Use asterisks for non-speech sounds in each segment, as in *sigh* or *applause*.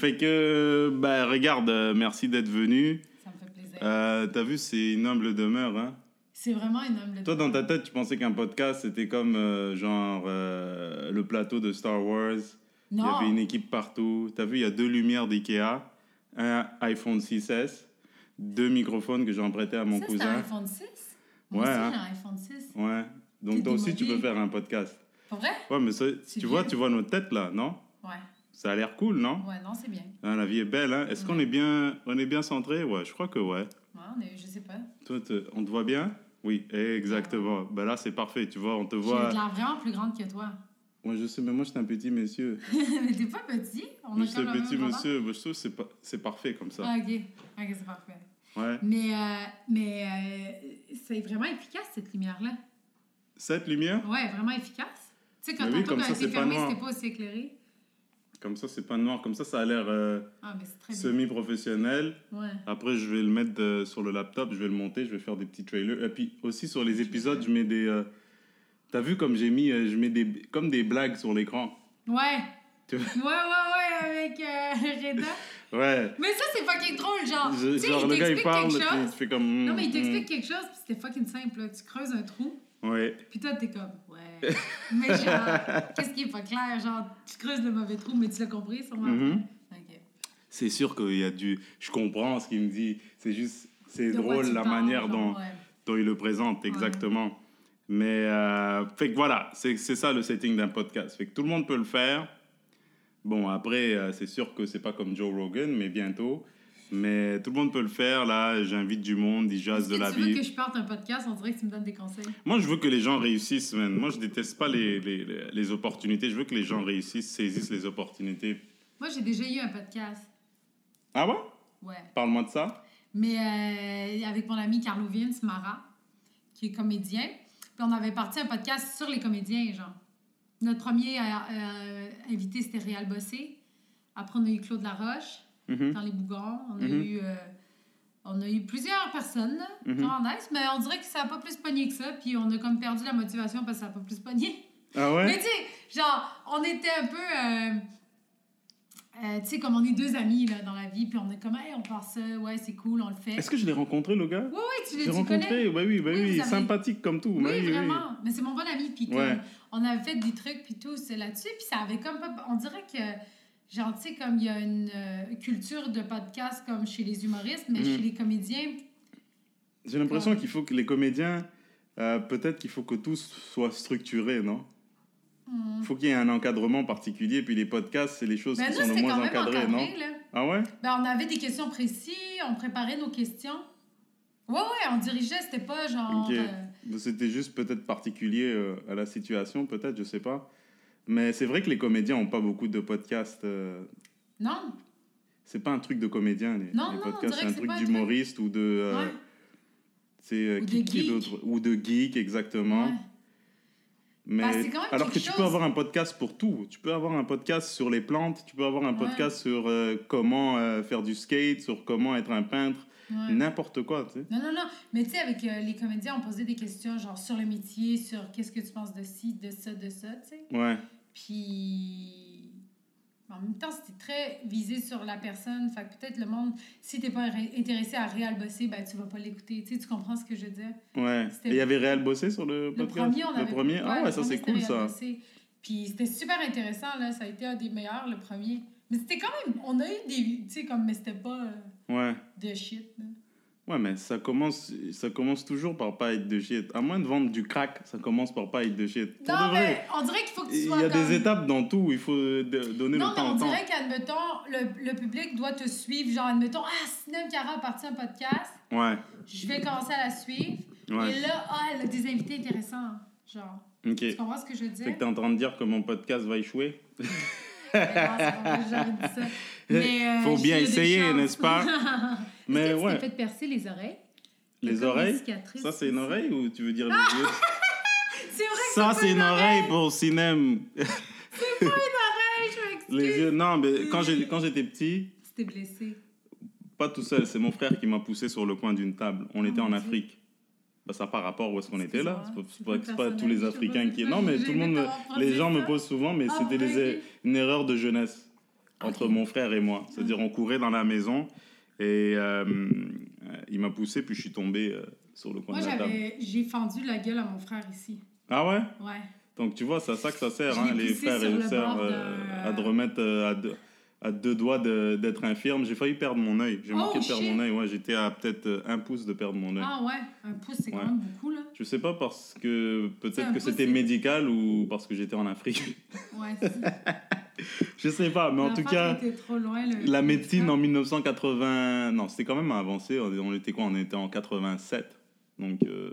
Fait que, bah, regarde, euh, merci d'être venu. Ça me fait plaisir. Euh, T'as vu, c'est une humble demeure, hein. C'est vraiment une humble Toi, dans ta tête, tu pensais qu'un podcast, c'était comme, euh, genre, euh, le plateau de Star Wars. Il y Non. avait une équipe partout. T'as vu, il y a deux lumières d'IKEA, un iPhone 6S, deux microphones que j'ai empruntés à mon Ça, c'est un cousin. iPhone 6? Moi Ouais, aussi, hein. j'ai un iPhone 6. Ouais. Donc, toi aussi, tu peux faire un podcast. Pour vrai? Ouais, mais ça, tu vois, tu vois notre tête, là, non? Ouais. Ça a l'air cool, non? Ouais, non, c'est bien. Hein, La vie est belle, hein Est-ce qu'on est bien, on est bien centré? Ouais, je crois que ouais. Ouais, on est, je sais pas. Toi, te- on te voit bien? Oui, exactement. Ben là, c'est parfait. Tu vois, on te voit. de l'air vraiment plus grande que toi. Moi, je sais, mais moi, je suis un petit monsieur. *laughs* mais t'es pas petit? On Moi, je suis le petit monsieur. Moi, je trouve que c'est pas- c'est parfait comme ça. Ah, ok. Ok, c'est parfait. Ouais. Mais, euh, mais euh, c'est vraiment efficace, cette lumière-là. Cette lumière, Ouais, vraiment efficace. Tu sais, quand Mais oui, comme ça, c'est pas pas aussi éclairé. Comme ça, c'est pas noir. Comme ça, ça a l'air euh, Ah, semi-professionnel. Ouais. Après, je vais le mettre euh, sur le laptop, je vais le monter, je vais faire des petits trailers. Et puis aussi sur les épisodes, je mets des. euh, T'as vu comme j'ai mis, je mets des comme des blagues sur l'écran. Ouais. Tu Ouais, ouais, ouais, avec *laughs* Reda. Ouais. Mais ça, c'est fucking drôle, genre. Je- genre il le gars il parle, puis chose. tu fais comme. Non, mais il mm, t'explique quelque chose, puis c'était fucking simple. là. Tu creuses un trou. Ouais. puis toi, t'es comme, ouais. mais genre, *laughs* qu'est-ce qui est pas clair? Genre, tu creuses le mauvais trou, mais tu l'as compris, sûrement. Ok. C'est sûr qu'il y a du. Je comprends ce qu'il me dit. C'est juste. C'est drôle la manière genre, dont, ouais. dont il le présente, exactement. Mais. euh, fait que voilà, c'est c'est ça le setting d'un podcast. Fait que tout le monde peut le faire. Bon, après, euh, c'est sûr que c'est pas comme Joe Rogan, mais bientôt. Mais tout le monde peut le faire. Là, j'invite du monde, ils jazzent de la tu veux vie. que je parte un podcast? On dirait que tu me donnes des conseils. Moi, je veux que les gens réussissent, man. Moi, je déteste pas les, les, les- les opportunités. Je veux que les gens réussissent, saisissent les opportunités. Moi, j'ai déjà eu un podcast. Ah ouais? Ouais. Parle-moi de ça. Mais euh, avec mon ami Carlo Vince Mara, qui est comédien. Puis on avait parti un podcast sur les comédiens, genre. Notre premier euh, euh, invité, c'était Réal Bossé. Après, on a eu Claude Laroche, Mhm. dans Les Bougons. On a, Mhm. eu, euh, on a eu plusieurs personnes, là, Mhm. vraiment nice, mais on dirait que ça n'a pas plus pogné que ça. Puis on a comme perdu la motivation parce que ça n'a pas plus pogné. Ah Mais ouais? tu sais, genre, on était un peu. euh, euh, tu sais, comme on est deux amis là, dans la vie, puis on est comme, hey, on pense ça, ouais, c'est cool, on le fait. Est-ce que je l'ai rencontré, le gars? Oui, oui, tu, tu rencontré, connais. bah oui, bah Oui, oui, avez- sympathique comme tout. Oui, bah oui, vraiment. Mais c'est mon bon ami, puis Ouais. on avait fait des trucs, puis tout, c'est là-dessus, puis ça avait comme pas... On dirait que, genre, tu sais, comme il y a une euh, culture de podcast comme chez les humoristes, mais Mhm. chez les comédiens, J'ai l'impression qu'il faut que les comédiens, euh, peut-être qu'il faut que tout soit structuré, non? hmm. Il faut qu'il y ait un encadrement particulier, puis les podcasts, c'est les choses ben qui nous, sont le moins encadrées, encadré, non? là. Ah ouais? Ben, on avait des questions précises, on préparait nos questions. Ouais, ouais, on dirigeait, c'était pas genre... Ok. euh, C'était juste peut-être particulier euh, à la situation, peut-être, je sais pas. Mais c'est vrai que les comédiens n'ont pas beaucoup de podcasts. euh, Non, c'est pas un truc de comédien, les, Non, les non, on podcasts. dirait C'est un que c'est truc pas un d'humoriste ou de. euh, ouais. c'est, euh, Ou qui, de qui geek. d'autre? Ou de geek, exactement. ouais. Mais Bah, c'est quand même alors que quelque tu peux chose. avoir un podcast pour tout. Tu peux avoir un podcast sur les plantes, tu peux avoir un Ouais. podcast sur euh, comment euh, faire du skate, sur comment être un peintre, ouais. n'importe quoi, tu sais. Non, non, non. Mais tu sais, avec euh, les comédiens, on posait des questions genre sur le métier, sur qu'est-ce que tu penses de ci, de ça, de ça, tu sais. Ouais. Puis. En même temps, c'était très visé sur la personne. Fait que peut-être le monde, si t'es pas intéressé à réal bosser, ben tu vas pas l'écouter. Tu sais, tu comprends ce que je veux dire? Ouais. Et il y avait Réal Bossé sur le Le podcast premier, on Le avait. premier? Ah ouais, le ça c'est cool ça. Bossé. Puis c'était super intéressant, là. Ça a été un des meilleurs, le premier. Mais c'était quand même. On a eu des. Tu sais, comme. Mais c'était pas euh, Ouais. de shit, là. Ouais, mais ça commence, ça commence toujours par pas être de shit. À moins de vendre du crack, ça commence par pas être de shit. Non, de mais on dirait qu'il faut que tu Il y sois. a comme... des étapes dans tout, il faut de- donner Non, le mais temps on au temps. dirait qu'admettons, le, le public doit te suivre. Genre, admettons, ah, Sinem Cara a parti un podcast, Ouais, je vais commencer à la suivre. ouais. Et là, ah, elle a des invités intéressants. Genre, Ok. tu comprends ce que je veux dire? Fait que t'es en train de dire que mon podcast va échouer? *laughs* Mais non, c'est ça. *laughs* Mais, euh, Faut bien essayer, n'est-ce pas? *laughs* Mais tu ouais. t'es fait percer les oreilles? Les une oreilles? Ça, c'est une oreille ou tu veux dire les *laughs* yeux C'est vrai que Ça, c'est c'est pas une oreille pour cinéma. oreille, je m'excuse. Les yeux, non, mais quand j'étais petit, C'était blessé. pas tout seul, c'est mon frère qui m'a poussé sur le coin d'une table. On était Oh mon en. Afrique. Bah, ça n'a pas rapport où est-ce qu'on était là. C'est pas, c'est c'est pas, pas c'est pas tous les Africains pas, qui. c'est Non, mais pas- tout le monde. pas Les gens me posent souvent, mais Ah, c'était une erreur de jeunesse. entre mon frère et moi. C'est-à-dire, on courait dans la maison et euh, euh, il m'a poussé, puis je suis tombé euh, sur le coin Moi, de la table. j'ai fendu la gueule à mon frère ici. Ah ouais? Ouais. Donc, tu vois, c'est à ça que ça sert, hein, les frères et le les sœurs, à te remettre à deux, à deux doigts de- d'être infirme. J'ai failli perdre mon œil. J'ai Oh, manqué de perdre shit. mon œil. Ouais, j'étais à peut-être euh, un pouce de perdre mon œil. Ah ouais, un pouce, c'est Ouais. quand même beaucoup, là. Je sais pas parce que peut-être que c'était médical ou parce que j'étais en Afrique. Ouais, *laughs* je sais pas, mais en tout cas, était trop loin, le- la médecine frère. en 1980, non, c'était quand même avancé. On était quoi On était en 87. Donc, euh,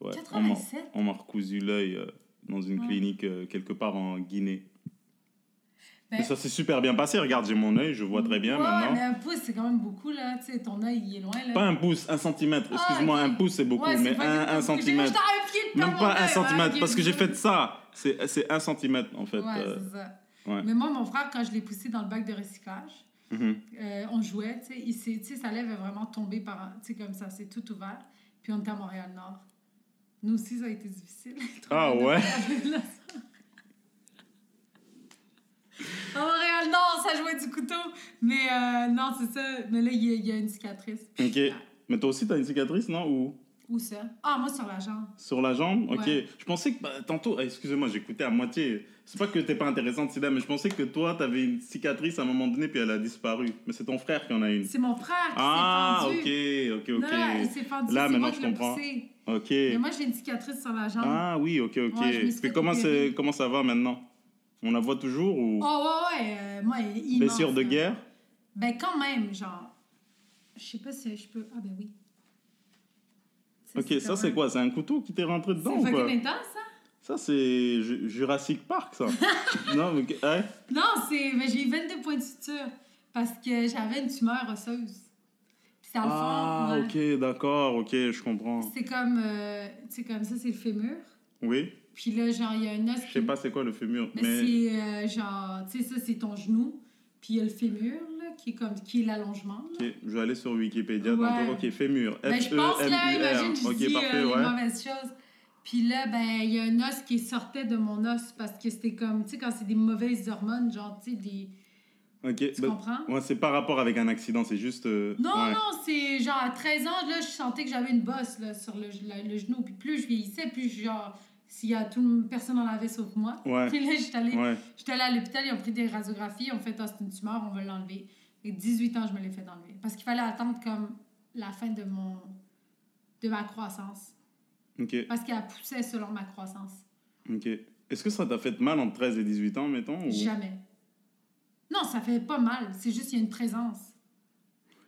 ouais, on m'a- 87? on m'a recousu l'œil euh, dans une Ouais. clinique euh, quelque part en Guinée. Ben, Et ça s'est super bien passé. Regarde, j'ai mon œil, je vois très bien ouais, maintenant. mais un pouce, c'est quand même beaucoup, là. Tu sais, ton œil, il est loin, là. Pas un pouce, un centimètre. Ah, Excuse-moi, un pouce c'est beaucoup, Ouais, mais un, un centimètre. Même pas un centimètre, parce que j'ai fait ça. C'est un centimètre en fait. Ouais, euh, c'est ça. ouais. Mais moi, mon frère, quand je l'ai poussé dans le bac de recyclage, mhm. euh, on jouait, tu sais, il s'est- tu sais, sa lèvre est vraiment tombée par, tu sais, comme ça, c'est tout ouvert. Puis on était à Montréal-Nord. Nous aussi, ça a été difficile. *laughs* Ah ouais? *laughs* À Montréal-Nord, ça jouait du couteau. Mais euh, non, c'est ça. Mais là, il y, a- il y a une cicatrice. Ok. Mais toi aussi, t'as une cicatrice, non Ou? Où ça? Ah, moi, sur la jambe. sur la jambe? Ok. Ouais. Je pensais que bah, tantôt, ah, excusez-moi, j'écoutais à moitié. C'est pas que t'es pas intéressante, Sida, mais je pensais que toi, t'avais une cicatrice à un moment donné, puis elle a disparu. Mais c'est ton frère qui en a une. C'est mon frère qui Ah, s'est ok, fendu. ok, ok. Non, non, il s'est fendu. Là, maintenant, moi je comprends. Ok. Mais moi, j'ai une cicatrice sur la jambe. Ah oui, ok, ok. Ouais, Puis comment, comment ça va maintenant? On la voit toujours ou Oh, ouais, ouais. euh, moi, il est immense, blessure de guerre? Ben, quand même, genre. Je sais pas si je peux. Ah, ben oui. Ok, ça c'est quoi? C'est un couteau qui t'est rentré dedans C'est ou quoi? intense, ça? Ça c'est Ju- Jurassic Park, ça. *laughs* non, mais hein? Non, c'est. Ben, j'ai eu 22 points de suture parce que j'avais une tumeur osseuse. Puis dans le fond. Ah, ouais, ok, d'accord, ok, je comprends. C'est comme. euh, tu sais, comme ça, c'est le fémur. Oui, Puis là, genre, il y a un os. je sais pas c'est quoi le fémur, Mais, mais. c'est euh, genre. Tu sais, ça, c'est ton genou. Puis il y a le fémur, là, qui est comme. qui est l'allongement. là. Ok, je vais aller sur Wikipédia. Ouais. tantôt. Ok, fémur. Ben, je pense, là, imagine, F-E-M-U-R. je Ok, dis parfait, euh, les ouais. mauvaises choses. Puis là, ben, il y a un os qui sortait de mon os parce que c'était comme, tu sais, quand c'est des mauvaises hormones, genre, tu sais, des... Ok, Tu ben, comprends? ouais, c'est pas rapport avec un accident, c'est juste. euh, Non, ouais. non, c'est genre à 13 ans, là, je sentais que j'avais une bosse, là, sur le, le genou. Puis plus je vieillissais, plus genre, s'il y a tout, personne en avait sauf moi. Ouais. *laughs* Puis là, j'étais allée, Ouais. j'étais allée à l'hôpital, ils ont pris des radiographies, ils ont fait, ah, c'est une tumeur, on va l'enlever. Et 18 ans, je me l'ai fait enlever. Parce qu'il fallait attendre comme la fin de mon... de ma croissance. Ok, Parce qu'elle poussait selon ma croissance. ok. Est-ce que ça t'a fait mal entre 13 et 18 ans, mettons ou... Jamais. Non, ça fait pas mal. C'est juste qu'il y a une présence.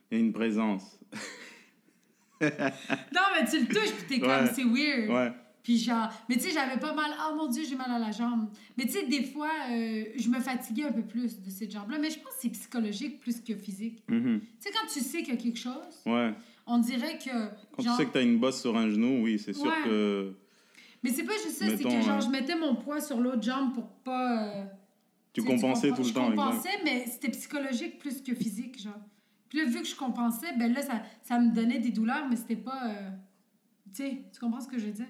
Il y a une présence. *laughs* Non, mais tu le touches, puis t'es comme, c'est weird. Ouais. Puis genre, mais tu sais, j'avais pas mal. Oh mon Dieu, j'ai mal à la jambe. Mais tu sais, des fois, euh, je me fatiguais un peu plus de cette jambe-là. Mais je pense que c'est psychologique plus que physique. Mhm. Tu sais, quand tu sais qu'il y a quelque chose, Ouais. on dirait que. Quand genre, tu sais que t'as une bosse sur un genou, oui, c'est sûr Ouais. que. Mais c'est pas juste ça, c'est que genre, euh, je mettais mon poids sur l'autre jambe pour pas. euh, Tu sais, compensais tout le je temps, exact. compensais, mais c'était psychologique plus que physique, genre. Puis là, vu que je compensais, ben là, ça, ça me donnait des douleurs, mais c'était pas. euh, Tu sais, tu comprends ce que je veux dire?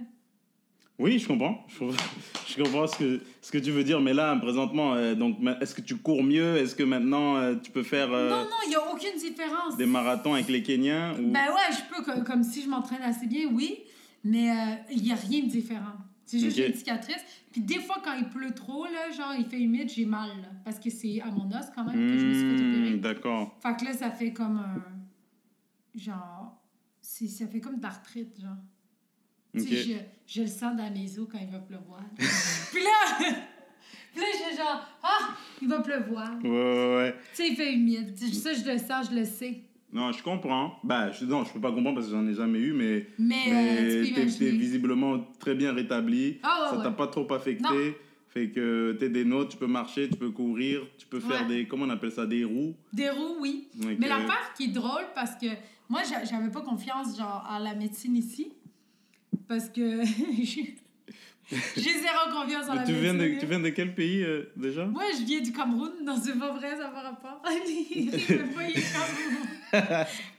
Oui, je comprends. *laughs* Je comprends, ce, que, ce que tu veux dire. Mais là, présentement, euh, donc, est-ce que tu cours mieux? Est-ce que maintenant, euh, tu peux faire euh, Non, non, il n'y a aucune différence. des marathons avec les Kenyans ou... Ben ouais, je peux, comme, comme si je m'entraîne assez bien, oui, mais il n'y a rien de différent. C'est juste Ok. j'ai une cicatrice. Puis des fois, quand il pleut trop, là, genre, il fait humide, j'ai mal, là, parce que c'est à mon os quand même que je me suis fait Hmm, opérer. D'accord. Fait que là, ça fait comme un. Genre. Ça fait comme d'arthrite, genre. Ok. Tu sais, je, je le sens dans mes os quand il va pleuvoir. *laughs* puis là. *laughs* puis là, je genre. Ah, il va pleuvoir. Ouais, ouais, ouais. Tu sais, il fait humide. Ça, je le sens, je le sais. Non, je comprends. Bah, je, non, je peux pas comprendre parce que j'en ai jamais eu, mais, Mais, mais tu t'es, visiblement très bien rétabli. Ah, ouais, ça t'a ouais. pas trop affecté. Non. Fait que t'es des notes, tu peux marcher, tu peux courir, tu peux faire Ouais. des. Comment on appelle ça Des roues? Des roues, oui. Donc, Mais euh, l'affaire qui est drôle, parce que moi, j'a- j'avais pas confiance genre, en la médecine ici. Parce que j'ai zéro confiance en la tu, viens de, tu viens de quel pays euh, déjà? Moi, je viens du Cameroun. Non, c'est pas vrai, ça pas rapport. *laughs* *laughs*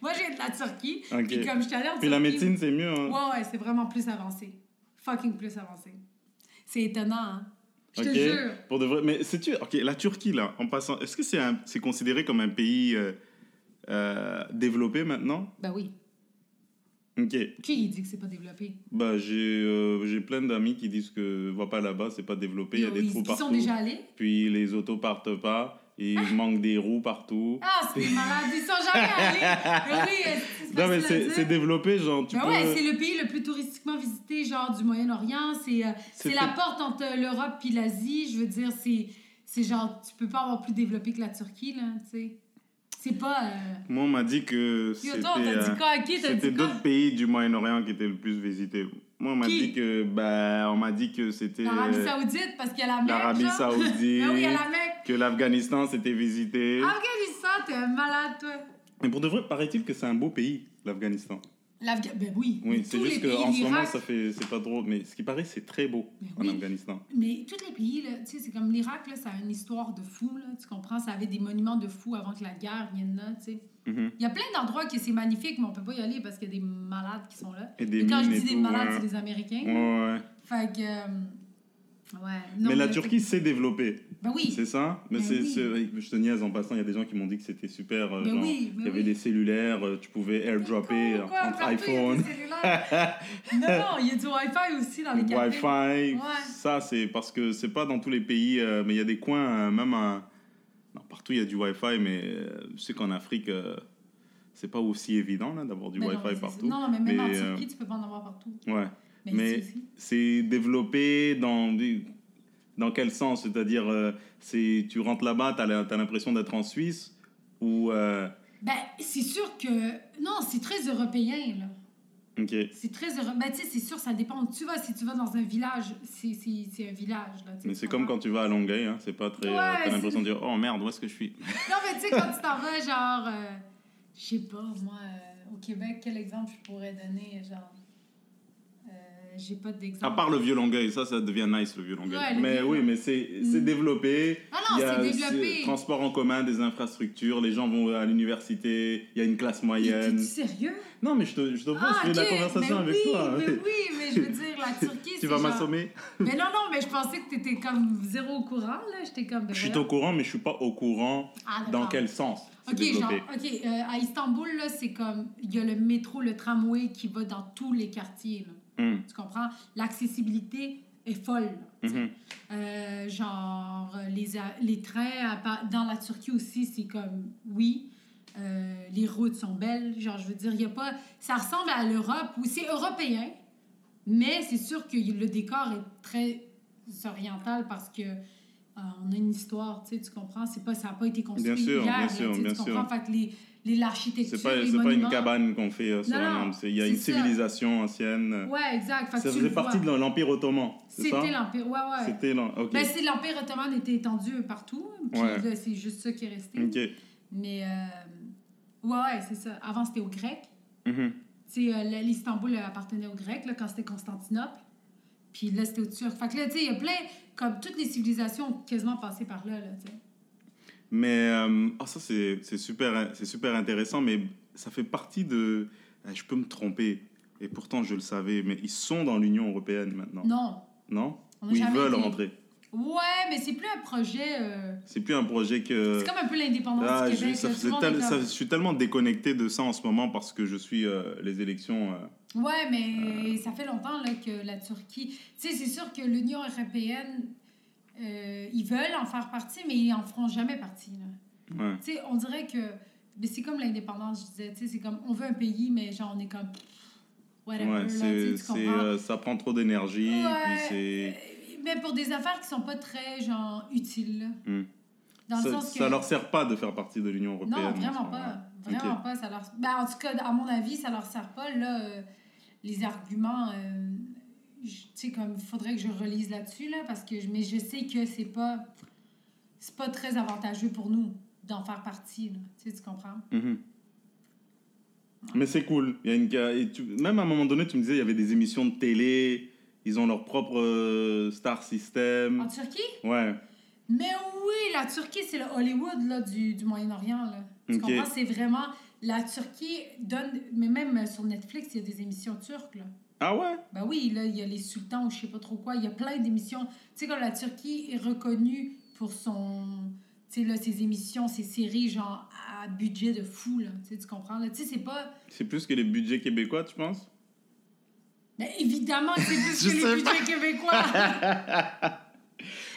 Moi, je viens de la Turquie. Ok. Puis comme je suis allée en Puis la médecine, c'est mieux. Hein? Ouais, ouais, c'est vraiment plus avancé. Fucking plus avancé. C'est étonnant, hein? Je te jure. Pour de vrai. Mais sais-tu, ok, la Turquie, là, en passant, est-ce que c'est un- c'est considéré comme un pays euh, euh, développé maintenant? Ben oui. Qui dit que c'est pas développé? Bah, j'ai euh, j'ai plein d'amis qui disent que va pas là-bas, c'est pas développé, il y a des Ils- trous ils partout. sont déjà allés? Puis les autos partent pas, il manque des roues partout. Ah, c'est des malades, ils sont jamais allés. *laughs* Oui, non, mais c'est développé, genre, tu Ben peux. ouais, c'est le pays le plus touristiquement visité, genre, du Moyen-Orient. C'est euh, la porte entre l'Europe et l'Asie. Je veux dire, c'est c'est genre, tu peux pas avoir plus développé que la Turquie, là, tu sais. C'est pas... euh, Moi, on m'a dit que c'était d'autres pays du Moyen-Orient qui étaient le plus visités. Moi, on m'a dit que bah, on m'a dit que c'était L'Arabie euh, Saoudite, parce qu'il y a la Mecque, l'Arabie. *laughs* Saoudite, Ben oui, il y a la Mecque. que l'Afghanistan s'était visité. Afghanistan, t'es un malade, toi. Mais pour de vrai, paraît-il que c'est un beau pays, l'Afghanistan. L'Afga... Ben oui. Oui, c'est juste qu'en ce moment, ça fait c'est pas drôle, mais ce qui paraît, c'est très beau Mais en oui. Afghanistan. Mais tous les pays, tu sais, c'est comme l'Irak, là, ça a une histoire de fou, là, tu comprends? Ça avait des monuments de fous avant que la guerre vienne là, tu sais. Mhm. Il y a plein d'endroits que c'est magnifique, mais on peut pas y aller parce qu'il y a des malades qui sont là. Et des Et quand je dis et des tout, malades, ouais. c'est des Américains. Ouais, ouais. Fait que... euh, ouais. Non, mais la Turquie s'est développée, Oui. c'est ça Mais Ben c'est, oui. c'est- je te niaise en passant, il y a des gens qui m'ont dit que c'était super. euh, genre, oui, il y avait oui. des cellulaires, euh, tu pouvais airdropper Quoi, entre partout, il y a des iPhone, non, non, il y a du Wi-Fi aussi dans les cafés. Wi-Fi. Ouais. Ça, c'est parce que c'est pas dans tous les pays, euh, mais il y a des coins, euh, même à- non, partout il y a du Wi-Fi, mais euh, je sais qu'en Afrique, c'est pas aussi évident là, d'avoir du Mais non, Wi-Fi partout. Non, non, mais même en Mais, Turquie, tu peux pas en avoir partout. Ouais. Mais, Mais-. C'est développé dans des- dans quel sens? C'est-à-dire, euh, c'est tu rentres là-bas, tu as l'impression d'être en Suisse ou euh, Ben, c'est sûr que... Non, c'est très européen, là. ok. C'est très européen. Ben, tu sais, c'est sûr, ça dépend où tu vas. Si tu vas dans un village, c'est un village, là. Mais c'est comme quand tu vas à Longueuil, hein, c'est pas très. euh, Ouais, t'as l'impression de dire oh merde, où est-ce que je suis? *laughs* Non, mais tu sais, quand tu t'en vas, genre... euh, je sais pas, moi, euh, au Québec, quel exemple je pourrais donner, genre... J'ai pas d'exemple. À part le vieux Longueuil, ça, ça devient nice le vieux Longueuil. Ouais, mais vieux- oui, mais c'est c'est Mm. développé. Ah non, Il y a c'est développé. transport en commun, des infrastructures, les gens vont à l'université, il y a une classe Mais moyenne. T'es-tu sérieux? Non, mais je te, je te Ah, je fais ok. la conversation Mais avec oui, toi. Mais oui, mais je veux dire, la *laughs* Turquie, tu vas genre- m'assommer? Mais non, non, mais je pensais que t'étais comme zéro au courant, là. J'étais comme... ben Je suis au courant, mais je suis pas au courant Ah, dans quel sens Ok, genre, ok, euh, à Istanbul, là, c'est comme, il y a le métro, le tramway qui va dans tous les quartiers, là. Hum, Tu comprends? L'accessibilité est folle, mhm. Euh, genre, euh, les, les trains dans la Turquie aussi, c'est comme, oui, euh, les routes sont belles. Genre, je veux dire, il y a pas... Ça ressemble à l'Europe, où c'est européen, mais c'est sûr que le décor est très oriental parce que euh, on a une histoire, tu sais, tu comprends? C'est pas, ça n'a pas été construit Bien sûr, hier, bien là, sûr, tu bien tu sûr. comprends? Fait que les, les, l'architecture, C'est pas, les pas une cabane qu'on fait euh, sur Non, un arbre. Il y a une ça. civilisation ancienne. Ouais, exact. Fait ça faisait partie de l'Empire ottoman, C'était l'Empire, ouais, ouais. C'était. Ben, l'Empire ottoman était étendu partout. Ouais. c'est juste ça qui est resté. Mais, euh, ouais, ouais, c'est ça. Avant, c'était aux Grecs. Tu sais, l- l'Istanbul euh, appartenait aux Grecs, là, quand c'était Constantinople. Puis là, c'était aux Turcs. Fait que là, tu sais, il y a plein... Comme toutes les civilisations ont quasiment passé par là, là, tu sais. Mais euh, ah, ça, c'est super, super intéressant, mais ça fait partie de. eh, Je peux me tromper, et pourtant je le savais, mais ils sont dans l'Union européenne maintenant. Non. Non? Ou ils veulent rentrer. Ouais, mais c'est plus un projet... euh, C'est plus un projet que. C'est comme un peu l'indépendance Ah, du je, ça tel- ça- suis tellement déconnecté de ça en ce moment parce que je suis euh, les élections. euh, Ouais, mais ça fait longtemps là, que la Turquie. Tu sais, c'est sûr que l'Union européenne, euh, ils veulent en faire partie, mais ils en feront jamais partie. là. ouais. Tu sais, on dirait que. Mais c'est comme l'indépendance, je disais. Tu sais, c'est comme. On veut un pays, mais genre, on est comme. Whatever, Ouais, là, tu comprends? euh, ça prend trop d'énergie. Ouais, euh, Mais pour des affaires qui sont pas très, genre, utiles. Hmm. Le ça, sens que. ça leur sert pas de faire partie de l'Union européenne. Non, vraiment pas. Vraiment pas. Ça leur... ben, en tout cas, à mon avis, ça leur sert pas. Là, euh, les arguments, euh, sais, comme il faudrait que je relise là-dessus, là, parce que je- mais je sais que c'est pas c'est pas très avantageux pour nous d'en faire partie. Là. Tu sais, tu comprends? Mhm. Mais c'est cool. Il y a une, ca- et tu- même à un moment donné, tu me disais, il y avait des émissions de télé, ils ont leur propre euh, star system. En Turquie? Ouais. Mais oui, la Turquie, c'est le Hollywood là, du, du Moyen-Orient. Là. Tu comprends? C'est vraiment... La Turquie donne... Mais même sur Netflix, il y a des émissions turques, là. Ah ouais? Ben oui, là, il y a les sultans ou je sais pas trop quoi. Il y a plein d'émissions. Tu sais, comme la Turquie est reconnue pour son. Tu sais, là, ses émissions, ses séries, genre, à budget de fou, là. Tu comprends? Tu sais, c'est pas. C'est plus que les budgets québécois, tu penses? Ben évidemment c'est plus *laughs* que les budgets québécois. *laughs* *laughs*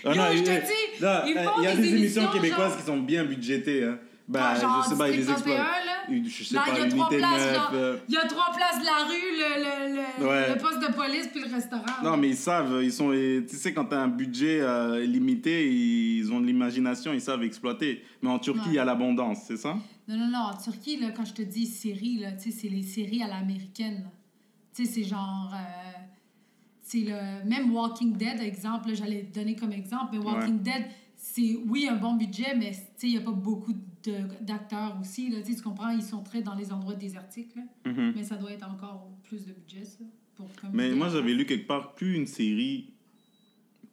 Ah Yo, je te il- dis, y a des émissions émissions, québécoises genre- qui sont bien budgétées. Hein. Bah, Ah, genre, je sais pas, ils les District 31, exploitent. là. Une- Je sais Là, pas, il y a trois places, 9. genre. euh, Il y a trois places de la rue, le, le, le, Ouais. le poste de police puis le restaurant. Non, mais ils savent, ils sont, tu sais, quand tu as un budget euh, limité, ils ont de l'imagination, ils savent exploiter. Mais en Turquie, il y a l'abondance, c'est ça? Non, non, non. En Turquie, là, quand je te dis séries, tu sais, c'est les séries à l'américaine. Tu sais, c'est genre. euh, c'est le. Même Walking Dead, exemple, j'allais te donner comme exemple, mais Walking Dead, c'est, oui, un bon budget, mais il n'y a pas beaucoup de- d'acteurs aussi. Là, tu comprends, ils sont très dans les endroits désertiques, là. Mhm. Mais ça doit être encore plus de budget, ça. Pour comme Mais moi, j'avais lu quelque part, plus une série,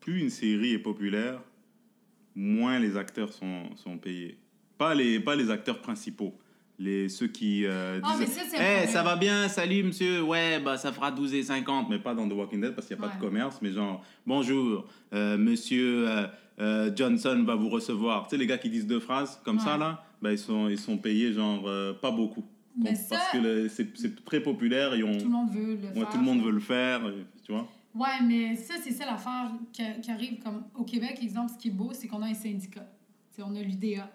plus une série est populaire, moins les acteurs sont, sont payés. Pas les, pas les acteurs principaux. Les, ceux qui euh, Ah, disent ça, un Eh, ça va bien, salut monsieur, ouais, bah ça fera 12 et 50, mais pas dans The Walking Dead parce qu'il n'y a pas de commerce, mais genre, bonjour, euh, monsieur euh, euh, Johnson va vous recevoir. Tu sais, les gars qui disent deux phrases comme ça, là, bah, ils, sont, ils sont payés genre euh, pas beaucoup. Donc, ça- Parce que c'est très populaire, ils ont, Tout le monde veut le ouais, faire. tout le monde veut le faire, euh, tu vois. Ouais, mais ça, c'est ça l'affaire qui, qui arrive comme au Québec, exemple, ce qui est beau, c'est qu'on a un syndicat. T'sais, on a l'UDA.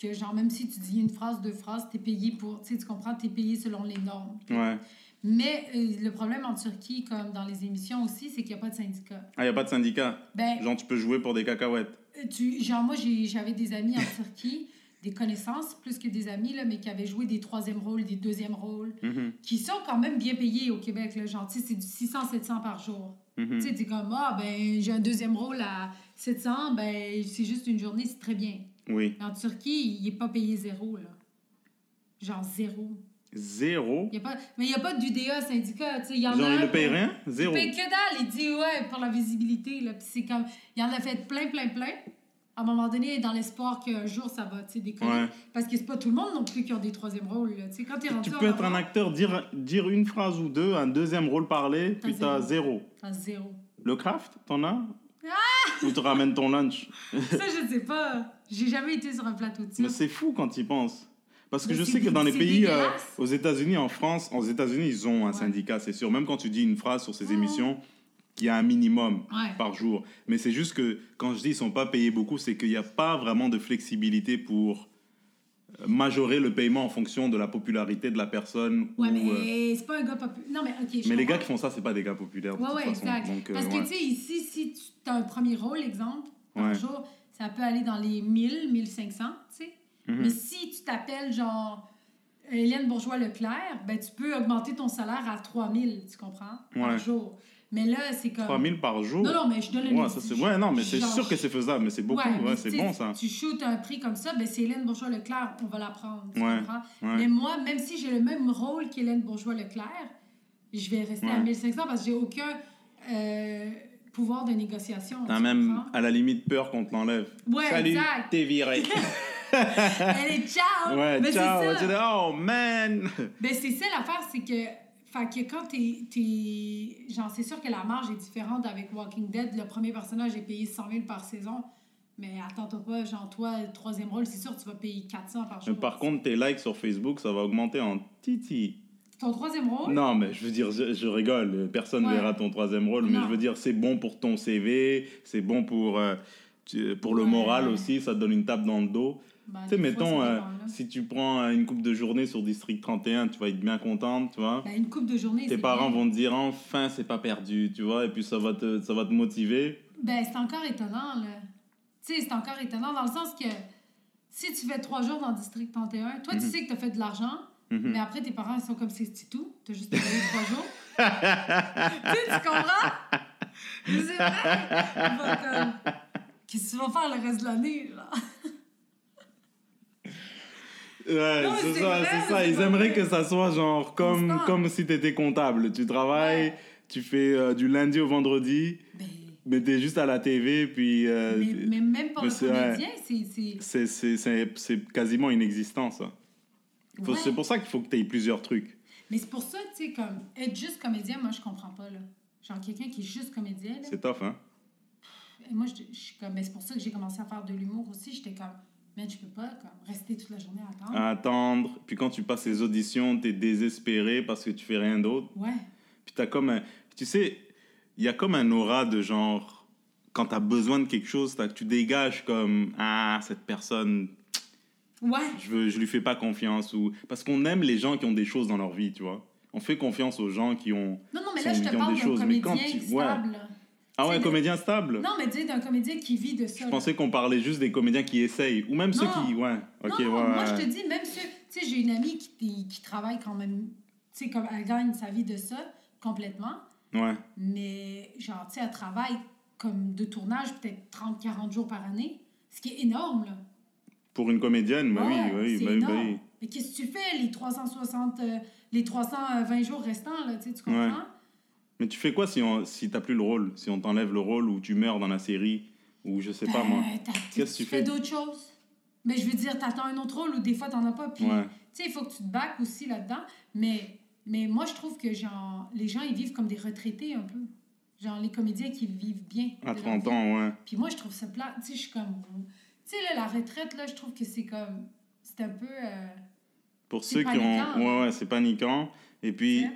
Que genre, même si tu dis une phrase, deux phrases, t'es payé pour. Tu comprends, t'es payé selon les normes. Ouais. Mais euh, le problème en Turquie, comme dans les émissions aussi, c'est qu'il n'y a pas de syndicat. Ah, il n'y a pas de syndicat? Ben, Genre, tu peux jouer pour des cacahuètes? euh, tu, genre, moi, j'avais des amis en Turquie, des connaissances plus que des amis, là, mais qui avaient joué des troisième rôles, des deuxième rôles, Mhm, qui sont quand même bien payés au Québec. Là, genre, tu sais, c'est du 600-700 par jour. mhm. Tu sais, t'es comme, ah, ben, j'ai un deuxième rôle à 700, ben, c'est juste une journée, c'est très bien. Oui. En Turquie, il n'est pas payé zéro, là. Genre zéro. Zéro. Y a pas... Mais il n'y a pas d'UDA syndicat. Il y en Genre, a ne paye rien Zéro. Il paye que dalle. Il dit, ouais, pour la visibilité, là. Puis c'est comme, il en a fait plein, plein, plein. À un moment donné, dans l'espoir qu'un jour, ça va, tu sais, décoller. Ouais. Parce que c'est pas tout le monde non plus qui a des troisième rôles, là. Tu sais, quand t'es rendu Tu peux être un acteur, dire, dire une phrase ou deux, un deuxième rôle parlé, puis t'as zéro. t'as zéro. Le craft, t'en as? Ah! Ou tu ramènes ton lunch? Ça, je sais pas. J'ai jamais été sur un plateau de Mais tir. c'est fou quand y penses. Parce que Mais je sais que dans les pays, euh, aux États-Unis, en France, aux États-Unis, ils ont un Ouais. syndicat, c'est sûr. Même quand tu dis une phrase sur ces Mhm. émissions, qu'il y a un minimum Ouais. par jour. Mais c'est juste que quand je dis ils sont pas payés beaucoup, c'est qu'il n'y a pas vraiment de flexibilité pour euh, majorer le paiement en fonction de la popularité de la personne. Ouais, ou, euh, mais c'est pas un gars populaire. Non, mais ok. je mais les gars qui font ça, c'est pas des gars populaires. de Ouais, toute ouais, façon. exact. Donc, euh, Parce ouais. que, tu sais, ici, si tu as un premier rôle, exemple, par Ouais. jour, ça peut aller dans les 1000, 1500, tu sais. Mhm. Mais si tu t'appelles, genre, Hélène Bourgeois-Leclerc, ben, tu peux augmenter ton salaire à 3000, tu comprends, par Ouais. jour. Mais là, c'est comme... 3000 par jour? Non, non, mais je donne un Ouais, ça, c'est... ouais, non, mais c'est sûr que c'est faisable, mais c'est beaucoup. Ouais, c'est bon ça. Tu shootes un prix comme ça, ben c'est Hélène Bourgeois-Leclerc, on va la prendre. Tu Ouais, comprends? Mais moi, même si j'ai le même rôle qu'Hélène Bourgeois-Leclerc, je vais rester à Ouais. 1500 parce que j'ai aucun euh, pouvoir de négociation. T'as même comprends? à la limite peur qu'on te l'enlève. Ouais, Salut, t'es viré. *laughs* *laughs* Allez, ciao! ouais, Mais ciao. ça. oh man. *laughs* Ben, c'est ça l'affaire, c'est que, fait que quand t'es, Genre, c'est sûr que la marge est différente avec Walking Dead. Le premier personnage est payé 100 000 par saison. Mais attends-toi pas, genre, toi, le troisième rôle, c'est sûr que tu vas payer 400 par jour. Mais par contre, tes likes sur Facebook, ça va augmenter en titi. Ton troisième rôle? Non, mais je veux dire, je, je rigole. Personne ne Ouais. verra ton troisième rôle, mais Non. je veux dire, c'est bon pour ton CV, c'est bon pour, euh, pour le Ouais. moral aussi, ça te donne une tape dans le dos. Ben, tu sais, mettons, euh, là. si tu prends euh, une coupe de journée sur District 31, tu vas être bien contente, tu vois. Ben, une coupe de journée, Tes parents bien. vont te dire enfin c'est pas perdu, tu vois, et puis ça va te, ça va te motiver. Ben, c'est encore étonnant, là. Tu sais, c'est encore étonnant dans le sens que si tu fais trois jours dans district 31, toi, tu sais que tu as fait de l'argent, Mhm. mais après, tes parents, ils sont comme c'est tout. Tu as juste travaillé trois jours. *laughs* tu sais, tu comprends? C'est vrai. Qu'est-ce que tu vas faire le reste de l'année, là? Ouais, Non, mais c'est c'est ça, c'est ça. c'est Ils aimeraient que ça soit genre comme, Constant. comme si t'étais comptable. Tu travailles, Ouais. tu fais euh, du lundi au vendredi, Ben, mais t'es juste à la TV, puis euh, mais, mais même pour mais le comédien, c'est... c'est- quasiment inexistant ça. Faut- Ouais. C'est pour ça qu'il faut que tu aies plusieurs trucs. Mais c'est pour ça, tu sais, comme être juste comédien, moi, je comprends pas, là. Genre, quelqu'un qui est juste comédien, là. C'est tough, hein? Et moi, je, je suis comme. Mais c'est pour ça que j'ai commencé à faire de l'humour aussi. J'étais comme. Mais je peux pas, comme, rester toute la journée à attendre. À attendre. Puis quand tu passes les auditions, t'es désespéré parce que tu fais rien d'autre. Ouais. Puis t'as comme un... Tu sais, il y a comme un aura de genre... Quand t'as besoin de quelque chose, tu dégages comme... Ah, cette personne, Ouais. je, veux, je lui fais pas confiance. ou Parce qu'on aime les gens qui ont des choses dans leur vie, tu vois. On fait confiance aux gens qui ont... Non, non, mais là, je te parle d'un comédien tu- stable. Ah ouais, un comédien stable Non, mais sais, d'un comédien qui vit de ça. Je pensais qu'on parlait juste des comédiens qui essayent. Ou même ceux qui... Ouais, ok, non, ouais. moi, je te dis, même ceux. Tu sais, j'ai une amie qui, qui travaille quand même. Tu sais, comme elle gagne sa vie de ça complètement. Ouais. Mais, genre, tu sais, elle travaille comme de tournage peut-être 30-40 jours par année. Ce qui est énorme, là. Pour une comédienne, bah Ouais, oui, bah oui, bah énorme. oui. Mais qu'est-ce que tu fais les 360, euh, les 320 jours restants, là, tu comprends? Ouais. Mais tu fais quoi si, on, si t'as plus le rôle? Si on t'enlève le rôle ou tu meurs dans la série Ou je sais pas moi. Qu'est-ce que tu fais fais? d'autres choses? Mais je veux dire, t'attends un autre rôle ou des fois t'en as pas. Puis, Ouais. tu sais, il faut que tu te baques aussi là-dedans. Mais, mais moi, je trouve que genre, les gens, ils vivent comme des retraités un peu. Genre, les comédiens qui vivent bien. À de leur 30 vie. ans, ouais. Puis moi, je trouve ça plat. Tu sais, je suis comme. Tu sais, là, la retraite, là, je trouve que c'est comme. C'est un peu. euh, Pour ceux qui ont. Ouais, ouais, c'est paniquant. Et puis.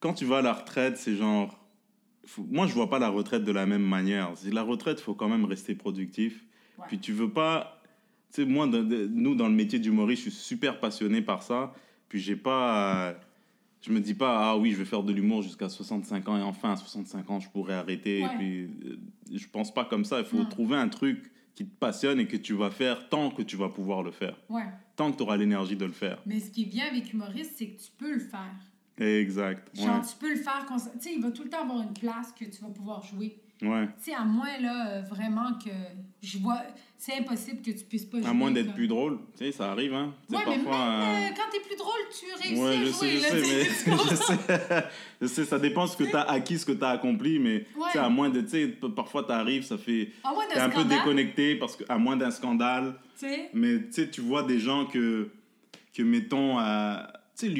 Quand tu vas à la retraite, c'est genre. faut- Moi, je vois pas la retraite de la même manière. La retraite, faut quand même rester productif. Ouais. Puis tu veux pas. Tu sais, moi, de- de- nous, dans le métier d'humoriste, je suis super passionné par ça. Puis j'ai pas. euh, Je me dis pas, ah oui, je vais faire de l'humour jusqu'à 65 ans et enfin à 65 ans, je pourrais arrêter. Ouais. Et puis, euh, je pense pas comme ça. Il faut trouver un truc qui te passionne et que tu vas faire tant que tu vas pouvoir le faire. Tant que tu auras l'énergie de le faire. Mais ce qui est bien avec humoriste, c'est que tu peux le faire. Exact. Genre, tu peux le faire. Tu sais, il va tout le temps avoir une place que tu vas pouvoir jouer. ouais. Tu sais, à moins, là, euh, vraiment que je vois. C'est impossible que tu puisses pas jouer. À moins d'être plus drôle. Tu sais, ça arrive, hein. Tu sais, Ouais, mais même parfois, euh, euh, quand t'es plus drôle, tu réussis Ouais, à je jouer. sais, je là, sais, tu mais tu *laughs* je sais, *laughs* je sais, ça dépend ce que tu as acquis, ce que tu as accompli, mais tu sais, Ouais. à moins de, tu sais, parfois tu arrives, ça fait, À moins t'es un peu déconnecté parce que, à moins d'un scandale, tu sais? mais tu sais, tu vois des gens que, que mettons, euh, tu sais,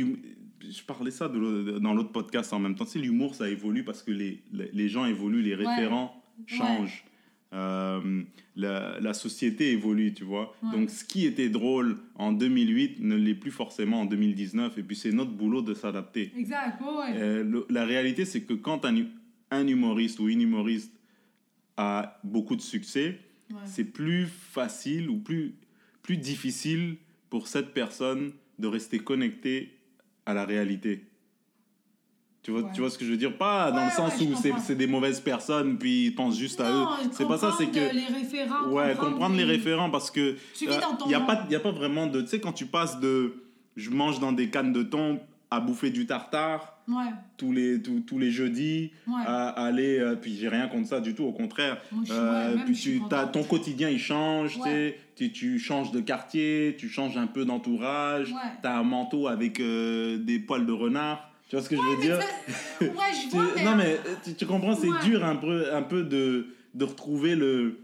je parlais ça de dans l'autre podcast en même temps, sais, l'humour ça évolue parce que les, les, les gens évoluent, les référents changent. Euh, la, la société évolue, tu vois. Ouais. Donc, ce qui était drôle en 2008 ne l'est plus forcément en 2019. Et puis, c'est notre boulot de s'adapter. Exact. Euh, le- la réalité, c'est que quand un, un humoriste ou une humoriste a beaucoup de succès, c'est plus facile ou plus, plus difficile pour cette personne de rester connectée à la réalité. Tu vois, Ouais. tu vois ce que je veux dire? Pas dans Ouais, le sens ouais, où c'est des mauvaises personnes, puis ils pensent juste à eux. C'est pas ça, c'est comprendre que... Les référents. Ouais, comprendre les les- référents parce que il y a monde. pas y a pas vraiment de tu sais quand tu passes de je mange dans des cannes de thon à bouffer du tartare Ouais, tous les tous, tous les jeudis ouais. à aller euh, puis j'ai rien contre ça du tout au contraire. Suis- Euh, ouais, puis tu as ton quotidien il change tu tu changes de quartier tu changes un peu d'entourage. Tu as un manteau avec euh, des poils de renard. Tu vois ce que je veux dire? ça- *laughs* ouais, je Tu- vois, mais... non mais tu, tu comprends c'est dur un peu un peu de de retrouver le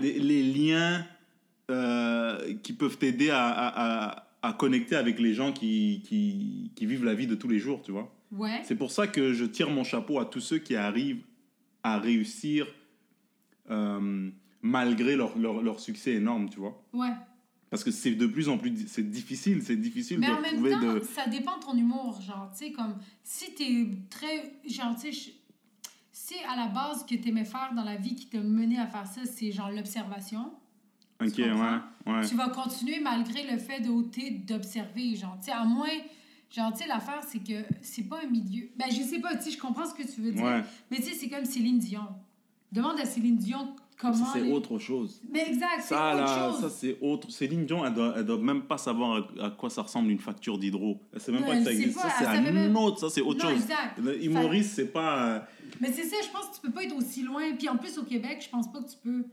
les, les liens qui peuvent t'aider à, à, à, à connecter avec les gens qui, qui, qui vivent la vie de tous les jours, tu vois. Ouais. C'est pour ça que je tire mon chapeau à tous ceux qui arrivent à réussir euh, malgré leur, leur, leur succès énorme, tu vois. Ouais. Parce que c'est de plus en plus c'est difficile, c'est difficile Mais de en même temps, de... ça dépend de ton humour. Genre, tu sais, comme si t'es très. Genre, tu sais, si à la base que t'aimais faire dans la vie qui t'a mené à faire ça, c'est genre l'observation, Ok, tu ouais, tu vas continuer malgré le fait d'ôter d'observer. Genre, tu sais, à moins. Genre, tu sais, l'affaire, c'est que c'est pas un milieu. Ben, je sais pas, tu sais, je comprends ce que tu veux dire. Ouais. Mais tu sais, c'est comme Céline Dion. Demande à Céline Dion comment. Ça, c'est les- autre chose. Mais exact, c'est autre là, chose. ça c'est autre. Céline Dion, elle doit, elle doit même pas savoir à, à quoi ça ressemble une facture d'hydro. Elle sait même pas que ça existe. pas, Ça, c'est un même- autre, ça, c'est autre Non, chose. exact. Humoriste, c'est pas. euh, Mais c'est ça, je pense que tu peux pas être aussi loin. Puis en plus, au Québec, je pense pas que tu peux.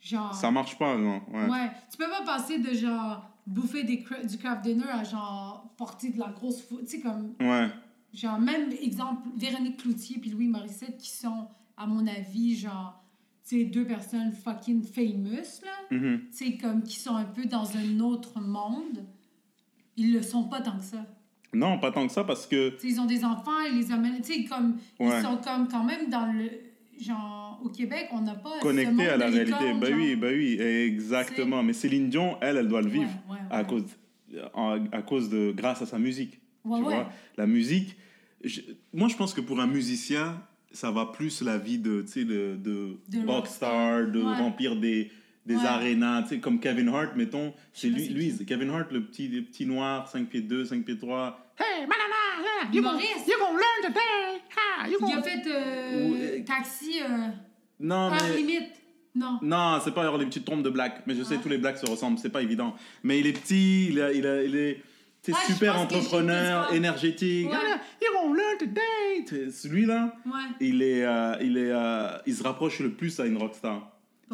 Genre. Ça marche pas, non. Ouais. Ouais. Tu peux pas passer de genre bouffer des cra- du craft dinner à genre porter de la grosse fou. Tu sais, comme. Ouais. Genre, même exemple, Véronique Cloutier puis Louis Morissette qui sont, à mon avis, genre. Tu sais, deux personnes fucking famous, là. Mhm. Tu sais, comme qui sont un peu dans un autre monde. Ils le sont pas tant que ça. Non, pas tant que ça parce que. Tu sais, ils ont des enfants, ils les amènent. Tu sais, comme. Ouais. Ils sont comme quand même dans le. Genre, au Québec, on n'a pas. Connecté à la réalité. Bah genre. oui, bah oui, exactement. Mais Céline Dion, elle, elle doit le vivre Ouais, ouais, à ouais. cause, en- à cause de, grâce à sa musique. Ouais, tu ouais. vois, la musique. je- moi, je pense que pour un musicien, ça va plus la vie de, tu sais, de, de, De rockstar, de remplir des, des Ouais. arénas, tu sais, comme Kevin Hart, mettons. C'est lui, lui. Kevin Hart, le petit, le petit noir, 5 pieds 2, 5 pieds 3. Hey, banana, you gonna, Humoriste. you gonna learn today. Ha, you Il a fait euh, Ouais. taxi, euh, Non, heure mais. limite. Non. Non, c'est pas les petites trompes de black, mais je sais Ah. tous les blacks se ressemblent, c'est pas évident. Mais il est petit, il, a, il, a, il est sais, Ah, super entrepreneur, énergétique. Ouais. Celui-là, Ouais. il est, euh, il est, euh, il se rapproche le plus à une rockstar.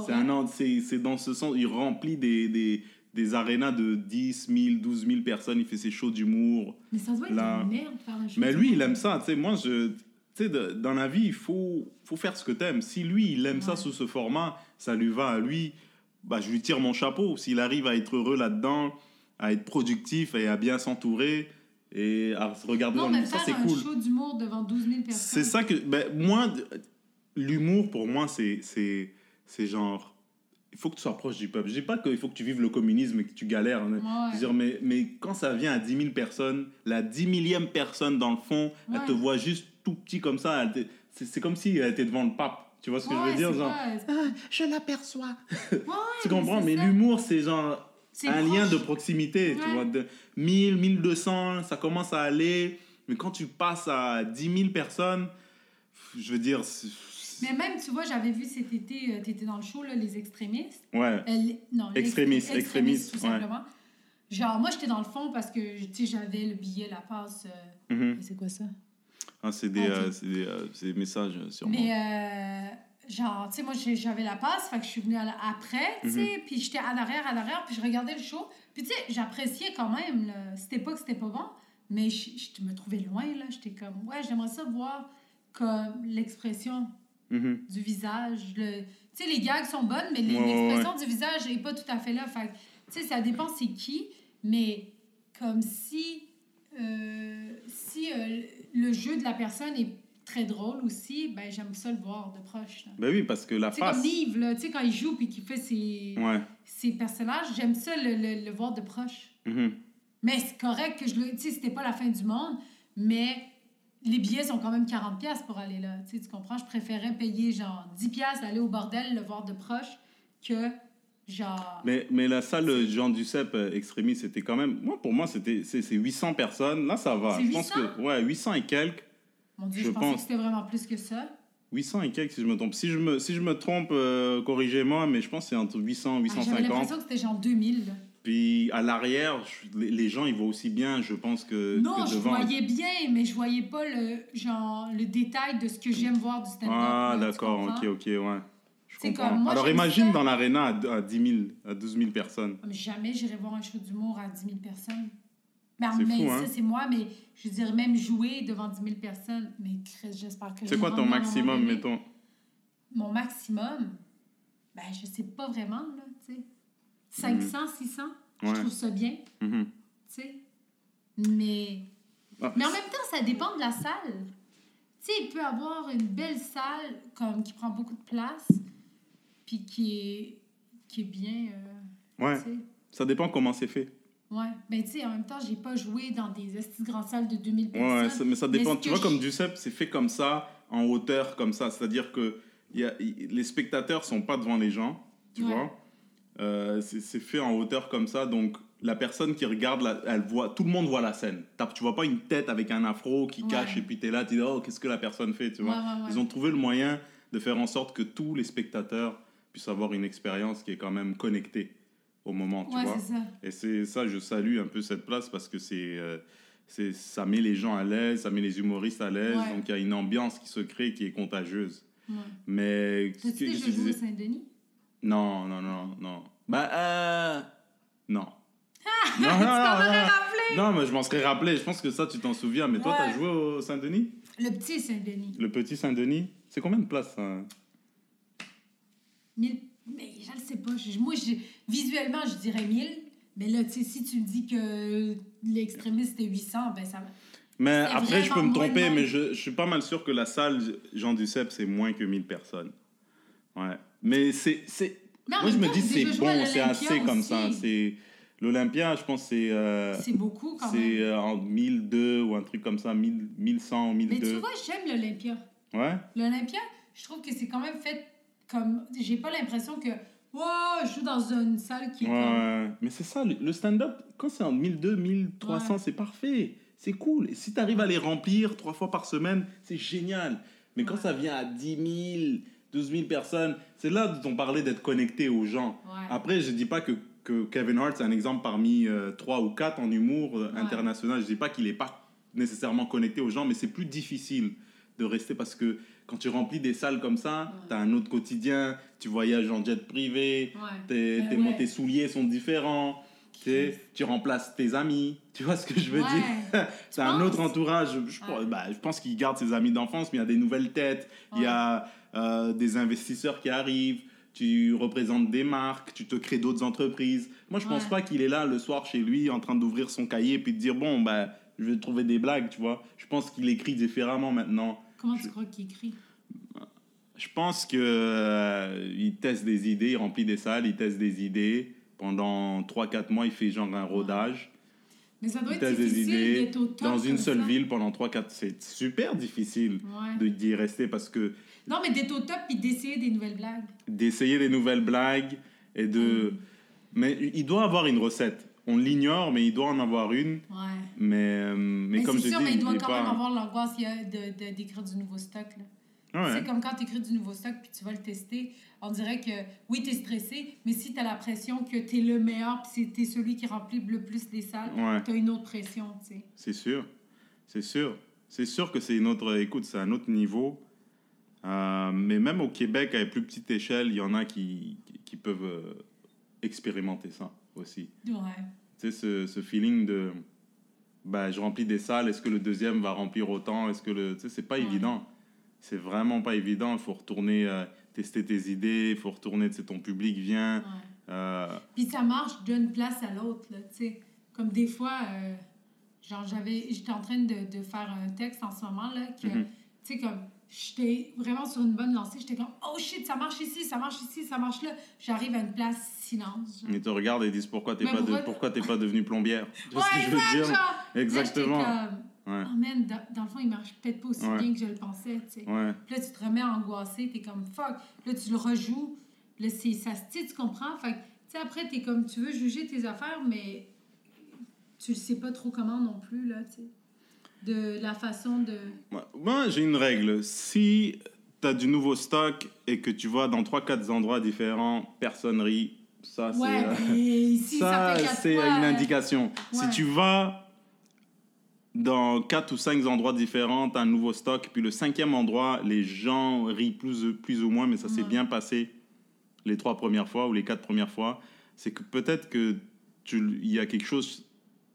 C'est un c'est c'est dans ce sens, il remplit des des des arénas de 10 000, 12 000 personnes, il fait ses shows d'humour. Mais ça doit être Là. une merde de faire un show. Mais lui, il aime ça. Tu sais, moi, je, tu sais, dans la vie, il faut, faut faire ce que t'aimes. Si lui, il aime ça Ouais. sous ce format, ça lui va à lui. Bah, je lui tire mon chapeau. S'il arrive à être heureux là-dedans, à être productif et à bien s'entourer et à se regarder Non, dans le ça c'est un cool. show d'humour devant 12 000 personnes. C'est ça que, ben, moi, l'humour pour moi, c'est genre, il faut que tu sois proche du peuple. Je dis pas qu'il faut que tu vives le communisme et que tu galères. hein. Ouais. Veux dire, mais, mais quand ça vient à 10 000 personnes, la 10 millième personne dans le fond, elle te voit juste tout petit comme ça. C'est, c'est comme si elle était devant le pape. Tu vois ce que je veux dire? Genre, Ah, je l'aperçois. *laughs* Tu comprends? Mais ça. l'humour, c'est genre un proche. lien de proximité. Tu vois, de 1000, 1200, ça commence à aller. Mais quand tu passes à 10 000 personnes, je veux dire, Mais même, tu vois, j'avais vu cet été, tu étais dans le show, là, Les Extrémistes. ouais. Euh, les- non, Extrémistes, extré- extrémistes, tout ouais. simplement. Genre, moi, j'étais dans le fond parce que, tu sais, j'avais le billet, la passe. euh, Mhm. C'est quoi ça? Ah, c'est des, Ok. euh, des, euh, messages, euh, sûrement. Mais, euh, genre, tu sais, moi, j'avais la passe, fait que je suis venue la- après, tu Mhm. sais, puis j'étais à l'arrière, à l'arrière, puis je regardais le show. Puis, tu sais, j'appréciais quand même, là. C'était pas que c'était pas bon, mais je, je me trouvais loin, là. J'étais comme, ouais, j'aimerais ça voir comme l'expression Mhm. du visage. Le... Tu sais, les gags sont bonnes, mais les- Ouais, ouais, l'expression du visage n'est pas tout à fait là. Fait tu sais, ça dépend c'est qui, mais comme si, euh, si euh, le jeu de la personne est très drôle aussi, ben j'aime ça le voir de proche. là. Ben oui, parce que la face. comme là, tu sais, quand il joue puis qu'il fait ses, Ouais. ses personnages, j'aime ça le, le- le voir de proche. Mhm. Mais c'est correct que je le. Tu sais, c'était pas la fin du monde, mais les billets sont quand même 40$ piastres pour aller là. Tu sais, tu comprends? Je préférais payer genre 10$ piastres, aller au bordel, le voir de proche, que genre. Mais, mais la salle Jean Duceppe euh, Extrémiste, c'était quand même. Moi, pour moi, c'était c'est c'est 800 personnes. Là, ça va. C'est Je pense 800? que. Ouais, 800 et quelques. Mon Dieu, je je, pensais pense. que c'était vraiment plus que ça. 800 et quelques, si je me trompe. Si je me, si je me trompe, euh, corrigez-moi, mais je pense que c'est entre 800 et Ah, J'avais 850. l'impression que c'était genre 2000. Puis à l'arrière, je- les, gens, ils voient aussi bien, je pense, que, non, que je devant. voyais bien, mais je voyais pas le, genre, le détail de ce que j'aime voir du stand-up. Ah, d'accord, ok, ok, ouais. Je comme, moi, Alors imagine ça. dans l'aréna à, à 10 000, à 12 000 personnes. Mais Jamais j'irai voir un show d'humour à 10 000 personnes. C'est mais fou, ça, hein? c'est moi, mais je dirais même jouer devant 10 000 personnes. Mais j'espère que je C'est quoi ton maximum, mettons? Mon maximum, ben, je sais pas vraiment, là, tu sais. 500, 600, je Ouais. trouve ça bien, Mhm. tu sais. Mais, Ah, mais en même temps, ça dépend de la salle. Tu sais, il peut avoir une belle salle comme qui prend beaucoup de place, puis qui est, qui est bien, euh, Ouais, ça dépend comment c'est fait. Ouais, ben tu sais, en même temps, j'ai pas joué dans des grandes salles de 2000 Ouais, personnes. ça- mais ça dépend. Tu vois, comme je- Duceppe, c'est fait comme ça, en hauteur, comme ça. C'est-à-dire que y a, les spectateurs sont pas devant les gens, tu Ouais. vois. Euh, c'est fait en hauteur comme ça, donc la personne qui regarde, la- elle voit, tout le monde voit la scène. Tu vois pas une tête avec un afro qui Ouais. cache et puis t'es là, tu dis oh qu'est-ce que la personne fait, tu vois. Ouais, ouais, ouais. Ils ont trouvé le moyen de faire en sorte que tous les spectateurs puissent avoir une expérience qui est quand même connectée au moment, tu vois. ça. Et c'est ça, je salue un peu cette place parce que c'est, euh, c'est, ça met les gens à l'aise, ça met les humoristes à l'aise. Donc il y a une ambiance qui se crée qui est contagieuse. Mais. T'as-tu que- que- joué à Saint-Denis? Non, non, non, non. Bah, euh. Non. non, *laughs* Tu t'en aurais non, rappelé? non, mais je m'en serais rappelé. Je pense que ça, tu t'en souviens. Mais toi, Ouais. t'as joué au Saint-Denis? Le petit Saint-Denis. Le petit Saint-Denis C'est combien de places ça? Mille- Mais je ne sais pas. Je- Moi, je- visuellement, je dirais 1000. Mais là, tu sais, si tu me dis que l'extrémiste est 800, ben ça. Mais C'est après, je peux vraiment me moins de tromper, monde. mais je, je suis pas mal sûr que la salle Jean Duceppe, c'est moins que 1000 personnes. Ouais. Mais c'est. c'est- Moi, je me dis, c'est bon, c'est assez comme ça. C'est L'Olympia, je pense, c'est. euh, C'est beaucoup quand c'est même. euh, en 1002 ou un truc comme ça, 1000, 1100, Mais tu 1002. vois, j'aime l'Olympia. Ouais. L'Olympia, je trouve que c'est quand même fait comme. J'ai pas l'impression que. Wow, je joue dans une salle qui est Ouais, comme. Mais c'est ça, le le stand-up, quand c'est en 1002, 1300, Ouais. c'est parfait. C'est cool. Et si tu arrives à les remplir trois fois par semaine, c'est génial. Mais quand ça vient à 10 000, 12 000 personnes, c'est là dont on parlait d'être connecté aux gens. Ouais. Après, je dis pas que, que Kevin Hart, c'est un exemple parmi euh, trois ou quatre en humour euh, Ouais. international. Je dis pas qu'il est pas nécessairement connecté aux gens, mais c'est plus difficile de rester parce que quand tu remplis des salles comme ça, Ouais. tu as un autre quotidien, tu voyages en jet privé, tes, tes- tes souliers sont différents, tu, tu remplaces tes amis, tu vois ce que je veux Ouais. dire? *laughs* C'est un autre entourage, je, je- Ouais. bah, je pense qu'il garde ses amis d'enfance, mais il y a des nouvelles têtes, il y a euh, des investisseurs qui arrivent, tu représentes des marques, tu te crées d'autres entreprises. Moi, je pense Ouais. pas qu'il est là le soir chez lui en train d'ouvrir son cahier puis de dire, bon, bah, je vais trouver des blagues, tu vois. Je pense qu'il écrit différemment maintenant. Comment tu crois qu'il écrit? Je pense que euh, il teste des idées, il remplit des salles, il teste des idées. Pendant 3-4 mois, il fait genre un rodage. Mais ça doit Il être difficile idées d'être au top dans une seule ça. ville pendant 3-4. C'est super difficile Ouais. de- d'y rester parce que Non, mais d'être au top puis d'essayer des nouvelles blagues. d'essayer des nouvelles blagues et de. Mais il doit avoir une recette. On l'ignore, mais il doit en avoir une. Ouais. Mais, euh, mais, Mais, comme je c'est sûr, dis, mais il doit quand pas... même avoir l'angoisse de- d'écrire du nouveau stock. Là. Ouais. C'est comme quand tu écris du nouveau stock puis tu vas le tester. On dirait que oui, tu es stressé, mais si tu as la pression que tu es le meilleur puis tu es celui qui remplit le plus les salles, Ouais. tu as une autre pression. tu sais. C'est sûr. C'est sûr. C'est sûr que c'est une autre. Écoute, c'est un autre niveau. Euh, mais même au Québec, à plus petite échelle, il y en a qui, qui, peuvent euh, expérimenter ça aussi. Ouais. Tu sais, ce, ce feeling de. Bah, je remplis des salles, est-ce que le deuxième va remplir autant? Est-ce que le. Tu sais, c'est pas Ouais. évident. C'est vraiment pas évident. Il faut retourner euh, tester tes idées, il faut retourner, tu sais, ton public vient. ouais. Puis ça marche d'une place à l'autre, tu sais. Comme des fois, genre, j'avais, j'étais en train de, de faire un texte en ce moment, là, que, Mhm. tu sais, comme, j'étais vraiment sur une bonne lancée, j'étais comme, oh shit, ça marche ici, ça marche ici, ça marche là. J'arrive à une place silence. genre. ils te regardent et disent pourquoi t'es pas, de, pourquoi- t'es pas devenu plombière? *laughs* Tu Ouais, ce que je veux dire? genre. Exactement. Là, Ouais. oh man, dans, dans le fond, il marche peut-être pas aussi Ouais. bien que je le pensais, tu sais. Ouais. Puis là, tu te remets angoissé, t'es comme fuck. Puis là, tu le rejoues. Puis là, c'est, ça se tu comprends? Fait que, tu sais, après, t'es comme, tu veux juger tes affaires, mais tu le sais pas trop comment non plus, là, tu sais. De la façon de. Moi, moi, j'ai une règle. Si tu as du nouveau stock et que tu vas dans 3-4 endroits différents, personne rit, ça, Ouais, c'est. euh, ici, ça, ça, c'est une indication. Si tu vas dans 4 ou 5 endroits différents, tu as un nouveau stock, puis le cinquième endroit, les gens rient plus, plus ou moins, mais ça s'est Ouais. bien passé les trois premières fois ou les quatre premières fois, c'est que peut-être que tu- il y a quelque chose,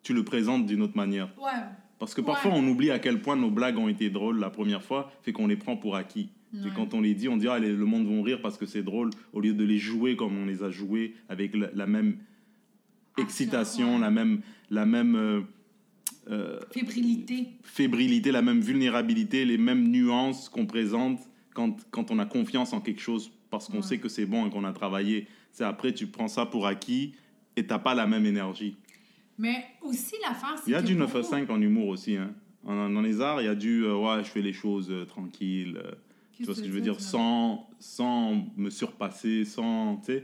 tu le présentes d'une autre manière. Ouais. Parce que parfois, Ouais. on oublie à quel point nos blagues ont été drôles la première fois, fait qu'on les prend pour acquis. Et quand on les dit, on dit, ah, les- le monde va rire parce que c'est drôle, au lieu de les jouer comme on les a joués, avec la, la même excitation, ouais. la même, la même euh, euh, Fébrilité. fébrilité, la même vulnérabilité, les mêmes nuances qu'on présente quand, quand on a confiance en quelque chose parce qu'on Ouais. sait que c'est bon et qu'on a travaillé. C'est après, tu prends ça pour acquis et t'as pas la même énergie. Mais aussi, l'affaire, c'est Il y a du 9 à beaucoup- 5 en humour aussi. Hein. En- Dans les arts, il y a du euh, ouais, je fais les choses euh, tranquilles. euh, tu vois ce que je veux dire? Sans, sans me surpasser, sans. Tu sais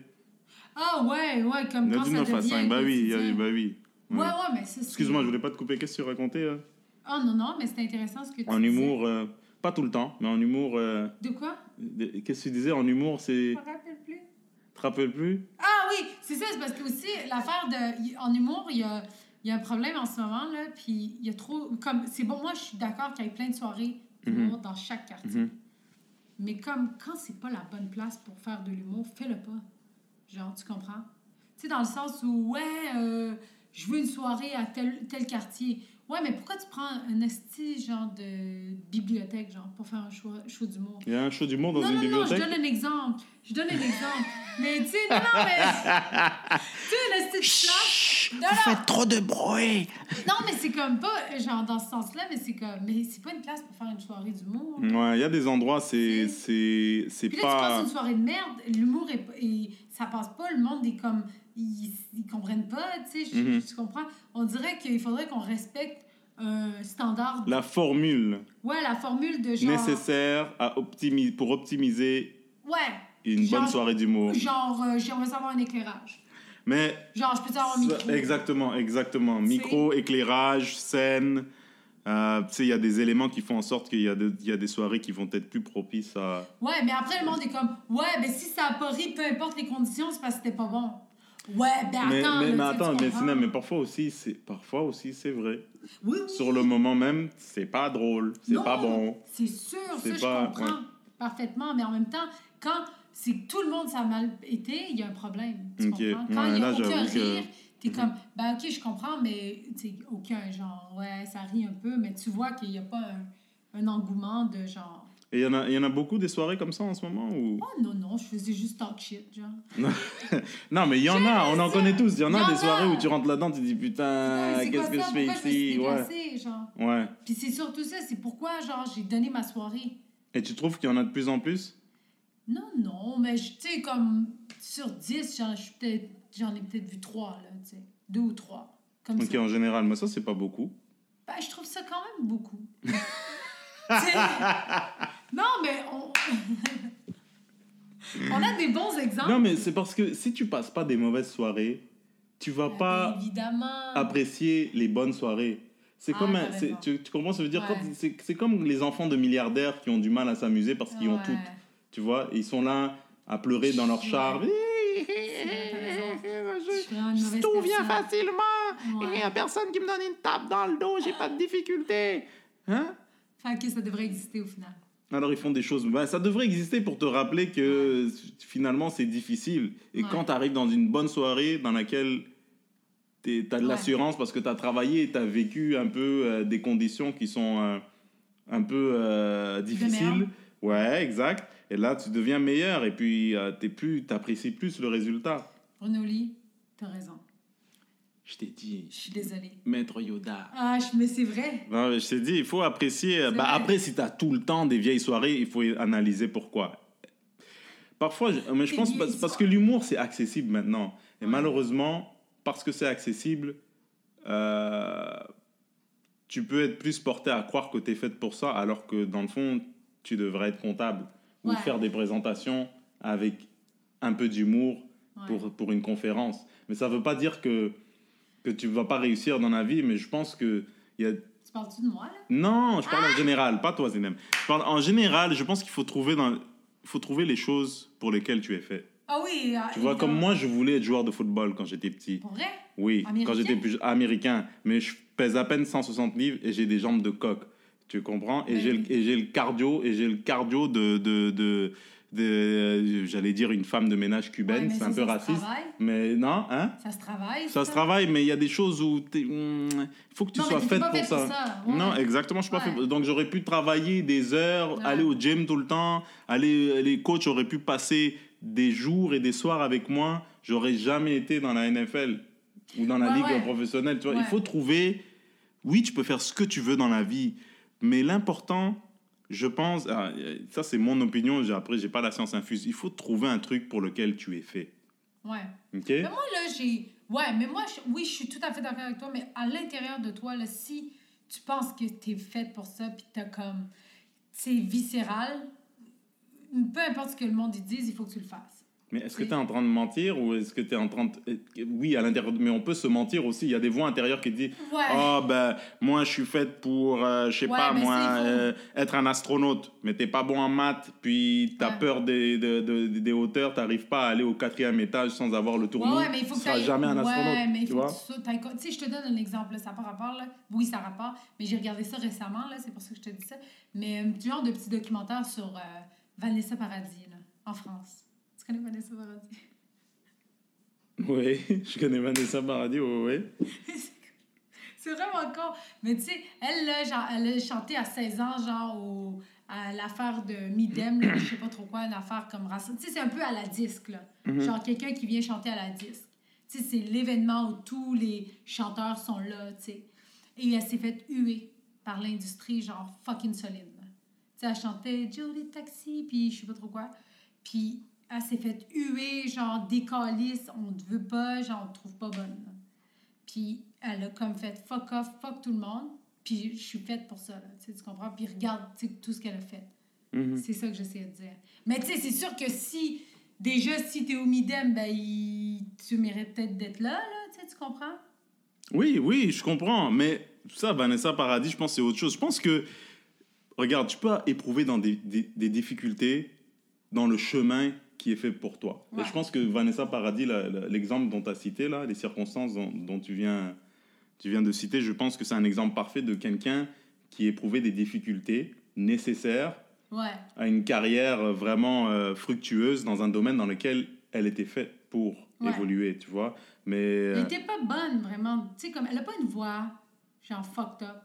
Ah, ouais, ouais, comme Il y a quand du ça 9 à devient 5. Bah oui, il y a, quotidien. bah oui. Ouais, Ouais. ouais, mais ça, c'est- Excuse-moi, je voulais pas te couper. Qu'est-ce que tu racontais Oh non, non, mais c'est intéressant ce que tu En humour, euh, pas tout le temps, mais en humour. euh, De quoi? Qu'est-ce que tu disais? En humour, c'est. Je me rappelle plus. Tu te rappelles plus Ah oui, c'est ça, c'est parce que aussi, l'affaire de. En humour, il y a, y a un problème en ce moment, là, puis il y a trop. Comme, c'est bon, moi, je suis d'accord qu'il y ait plein de soirées d'humour dans chaque quartier. Mhm. Mais comme, quand c'est pas la bonne place pour faire de l'humour, fais-le pas. Genre, tu comprends? Tu sais, dans le sens où, ouais, euh, je veux une soirée à tel, tel quartier. Ouais, mais pourquoi tu prends un esti, genre, de bibliothèque, genre, pour faire un show, show d'humour? Il y a un show d'humour dans non, une non, non, je bibliothèque? donne un exemple. Je donne un exemple. mais tu sais, non, non, mais. *laughs* tu sais, le style flash. Non, Vous non. faites trop de bruit. Non, mais c'est comme pas, genre, dans ce sens-là, mais c'est comme, mais c'est pas une place pour faire une soirée d'humour. Ouais, il y a des endroits, c'est c'est c'est Puis là, tu passes pas une soirée de merde, l'humour, est, pas- et ça passe pas, le monde est comme, ils, ils comprennent pas, tu sais, je- Mhm. tu comprends? On dirait qu'il faudrait qu'on respecte un standard, la formule ouais, la formule de genre, nécessaire à optimiser pour optimiser ouais, une Genre- bonne soirée d'humour. genre, euh, j'aimerais savoir un éclairage. Mais Genre, je peux avoir un micro. Exactement, exactement. Micro, éclairage, scène. Euh, tu sais, il y a des éléments qui font en sorte qu'il y, a de- y a des soirées qui vont être plus propices à. Ouais, mais après, le monde est comme, ouais, ben si ça a pas ri, peu importe les conditions, c'est parce que c'était pas bon. Ouais, ben mais, attends, mais, attends, mais? Sina, mais parfois aussi, c'est parfois aussi c'est vrai. Oui, oui. Sur le moment même, c'est pas drôle, c'est Non, pas bon. C'est sûr, C'est ça, pas- je comprends parfaitement. Mais en même temps, quand c'est tout le monde ça a mal été, il y a un problème. Tu Ok. comprends? Quand Ouais, il n'y a là, aucun que- rire, t'es Mhm. comme, ben ok, je comprends, mais aucun genre, ouais, ça rit un peu, mais tu vois qu'il n'y a pas un, un engouement de genre, Et il y, en a- y en a beaucoup des soirées comme ça en ce moment ou... oh non, non, je faisais juste talk shit, genre. *laughs* Non, mais il y en a, on en connaît tous. Il y en a des soirées où tu rentres là-dedans, tu te dis putain, qu'est-ce que je fais ici? Ouais. genre? ouais. Puis c'est surtout ça, c'est pourquoi, genre, j'ai donné ma soirée. Et tu trouves qu'il y en a de plus en plus? Non, non, mais tu sais, comme sur 10, j'en ai peut-être vu 3, là, tu sais. 2 ou 3. Comme Ok, ça. en général, mais ça, c'est pas beaucoup. Ben, je trouve ça quand même beaucoup. *laughs* Non, mais on... *laughs* on a des bons exemples. Non, mais c'est parce que si tu passes pas des mauvaises soirées, tu vas Ben, pas Évidemment. apprécier les bonnes soirées. C'est Ah, comme un- tu, tu comprends ce que je veux dire? Ouais. C'est comme les enfants de milliardaires qui ont du mal à s'amuser parce qu'ils ont tout. Tu vois, ils sont là à pleurer dans leur char. Je Tout vient facilement. Il y a personne qui me donne une tape dans le dos. J'ai pas de difficulté. Hein? Fait que ça devrait exister au final. Alors ils font des choses. Ben, ça devrait exister pour te rappeler que finalement c'est difficile. Et Ouais. quand tu arrives dans une bonne soirée dans laquelle tu as de Ouais. l'assurance parce que tu as travaillé et tu as vécu un peu euh, des conditions qui sont euh, un peu euh, difficiles. Ouais, exact. Et là, tu deviens meilleur et puis t'es plus, apprécies plus le résultat. Bruno Lee, t'as raison. Je t'ai dit, Je suis désolée. maître Yoda. Ah, mais c'est vrai. Non, mais je t'ai dit, il faut apprécier. Bah, après, si tu as tout le temps des vieilles soirées, il faut analyser pourquoi. Parfois, je, mais je pense parce, parce que l'humour, c'est accessible maintenant. Et Ouais. malheureusement, parce que c'est accessible, euh, tu peux être plus porté à croire que tu es faite pour ça, alors que dans le fond, tu devrais être comptable ou Ouais. faire des présentations avec un peu d'humour Ouais. pour, pour une conférence. Mais ça ne veut pas dire que, que tu ne vas pas réussir dans la vie, mais je pense que il y a, Tu parles-tu de moi, là? non, je Ah! parle en général, pas toi, Zinem. Je parle en général, je pense qu'il faut trouver dans, faut trouver les choses pour lesquelles tu es fait. Ah oui. Tu vois, comme moi, je voulais être joueur de football quand j'étais petit. Pour vrai? Oui, Américain? quand j'étais plus américain, mais je pèse à peine 160 livres et j'ai des jambes de coq. Tu comprends? Et Mais j'ai le, le cardio et j'ai le cardio de de, j'allais dire une femme de ménage cubaine, c'est un peu ça se raciste. travaille. Mais non, hein? Ça se travaille. ça se travaille, mais il y a des choses où il faut que tu Non, sois faite pour ça. pour ça, ouais. Non, exactement, je suis pas fait. Donc j'aurais pu travailler des heures, aller au gym tout le temps, aller les coachs auraient pu passer des jours et des soirs avec moi. J'aurais jamais été dans la NFL ou dans la ligue professionnelle. Tu vois, il faut trouver. Oui, tu peux faire ce que tu veux dans la vie, mais l'important, je pense, ah, ça c'est mon opinion. j'ai- Après, j'ai pas la science infuse. Il faut trouver un truc pour lequel tu es fait. Ouais. Ok? Mais moi, là, j'ai. Ouais, mais moi, je- oui, je suis tout à fait d'accord avec toi, mais à l'intérieur de toi, là, si tu penses que t'es faite pour ça, puis t'as comme. C'est viscéral, peu importe ce que le monde dise, il faut que tu le fasses. Mais est-ce que Oui. tu es en train de mentir ou est-ce que tu es en train de... Oui, à l'intérieur, mais on peut se mentir aussi. Il y a des voix intérieures qui disent Ouais. Oh, ben, moi, je suis faite pour, euh, je sais Ouais, pas, moi, euh, être un astronaute. Mais t'es pas bon en maths, puis tu as Ouais. peur des, de- de- des hauteurs, tu pas à aller au quatrième étage sans avoir le tournis. ouais, mais il faut tu que seras jamais un astronaute. Mais tu vois? tu sais, je te donne un exemple, là, ça n'a pas rapport, là. Oui, ça a rapport, mais j'ai regardé ça récemment, là, c'est pour ça que je te dis ça. Mais un petit genre de petit documentaire sur euh, Vanessa Paradis, là, en France. Tu connais Vanessa Paradis? Oui, je connais Vanessa Paradis, oui, oui. C'est vraiment con. Mais tu sais, elle, là, genre, elle a chanté à 16 ans, genre, au, à l'affaire de Midem, là, je sais pas trop quoi, une affaire comme racine. Tu sais, c'est un peu à la disque, là. Mhm. Genre, quelqu'un qui vient chanter à la disque. Tu sais, c'est l'événement où tous les chanteurs sont là, tu sais. Et elle s'est faite huer par l'industrie, genre fucking solide. Tu sais, elle chantait Jolie Taxi, puis je sais pas trop quoi. Puis elle s'est faite huer, genre décalisse, on te veut pas, genre on te trouve pas bonne. là. Puis elle a comme fait fuck off, fuck tout le monde. Puis je suis faite pour ça, là, tu sais, tu comprends? Puis regarde tout ce qu'elle a fait. Mhm. C'est ça que j'essaie de dire. Mais tu sais, c'est sûr que si, déjà, si t'es au Midem, ben, il- tu mérites peut-être d'être là, là, tu sais, tu comprends? Oui, oui, je comprends. Mais ça, Vanessa Paradis, je pense que c'est autre chose. Je pense que, regarde, tu peux éprouver dans des, des- des difficultés dans le chemin qui est fait pour toi. Ouais. Et je pense que Vanessa Paradis, l'exemple dont tu as cité, là, les circonstances dont, dont tu, viens, tu viens de citer, je pense que c'est un exemple parfait de quelqu'un qui éprouvait des difficultés nécessaires Ouais. à une carrière vraiment euh, fructueuse dans un domaine dans lequel elle était faite pour Ouais. évoluer, tu vois. Mais Elle euh, était pas bonne, vraiment. Tu sais, comme, elle a pas une voix, genre, fucked up.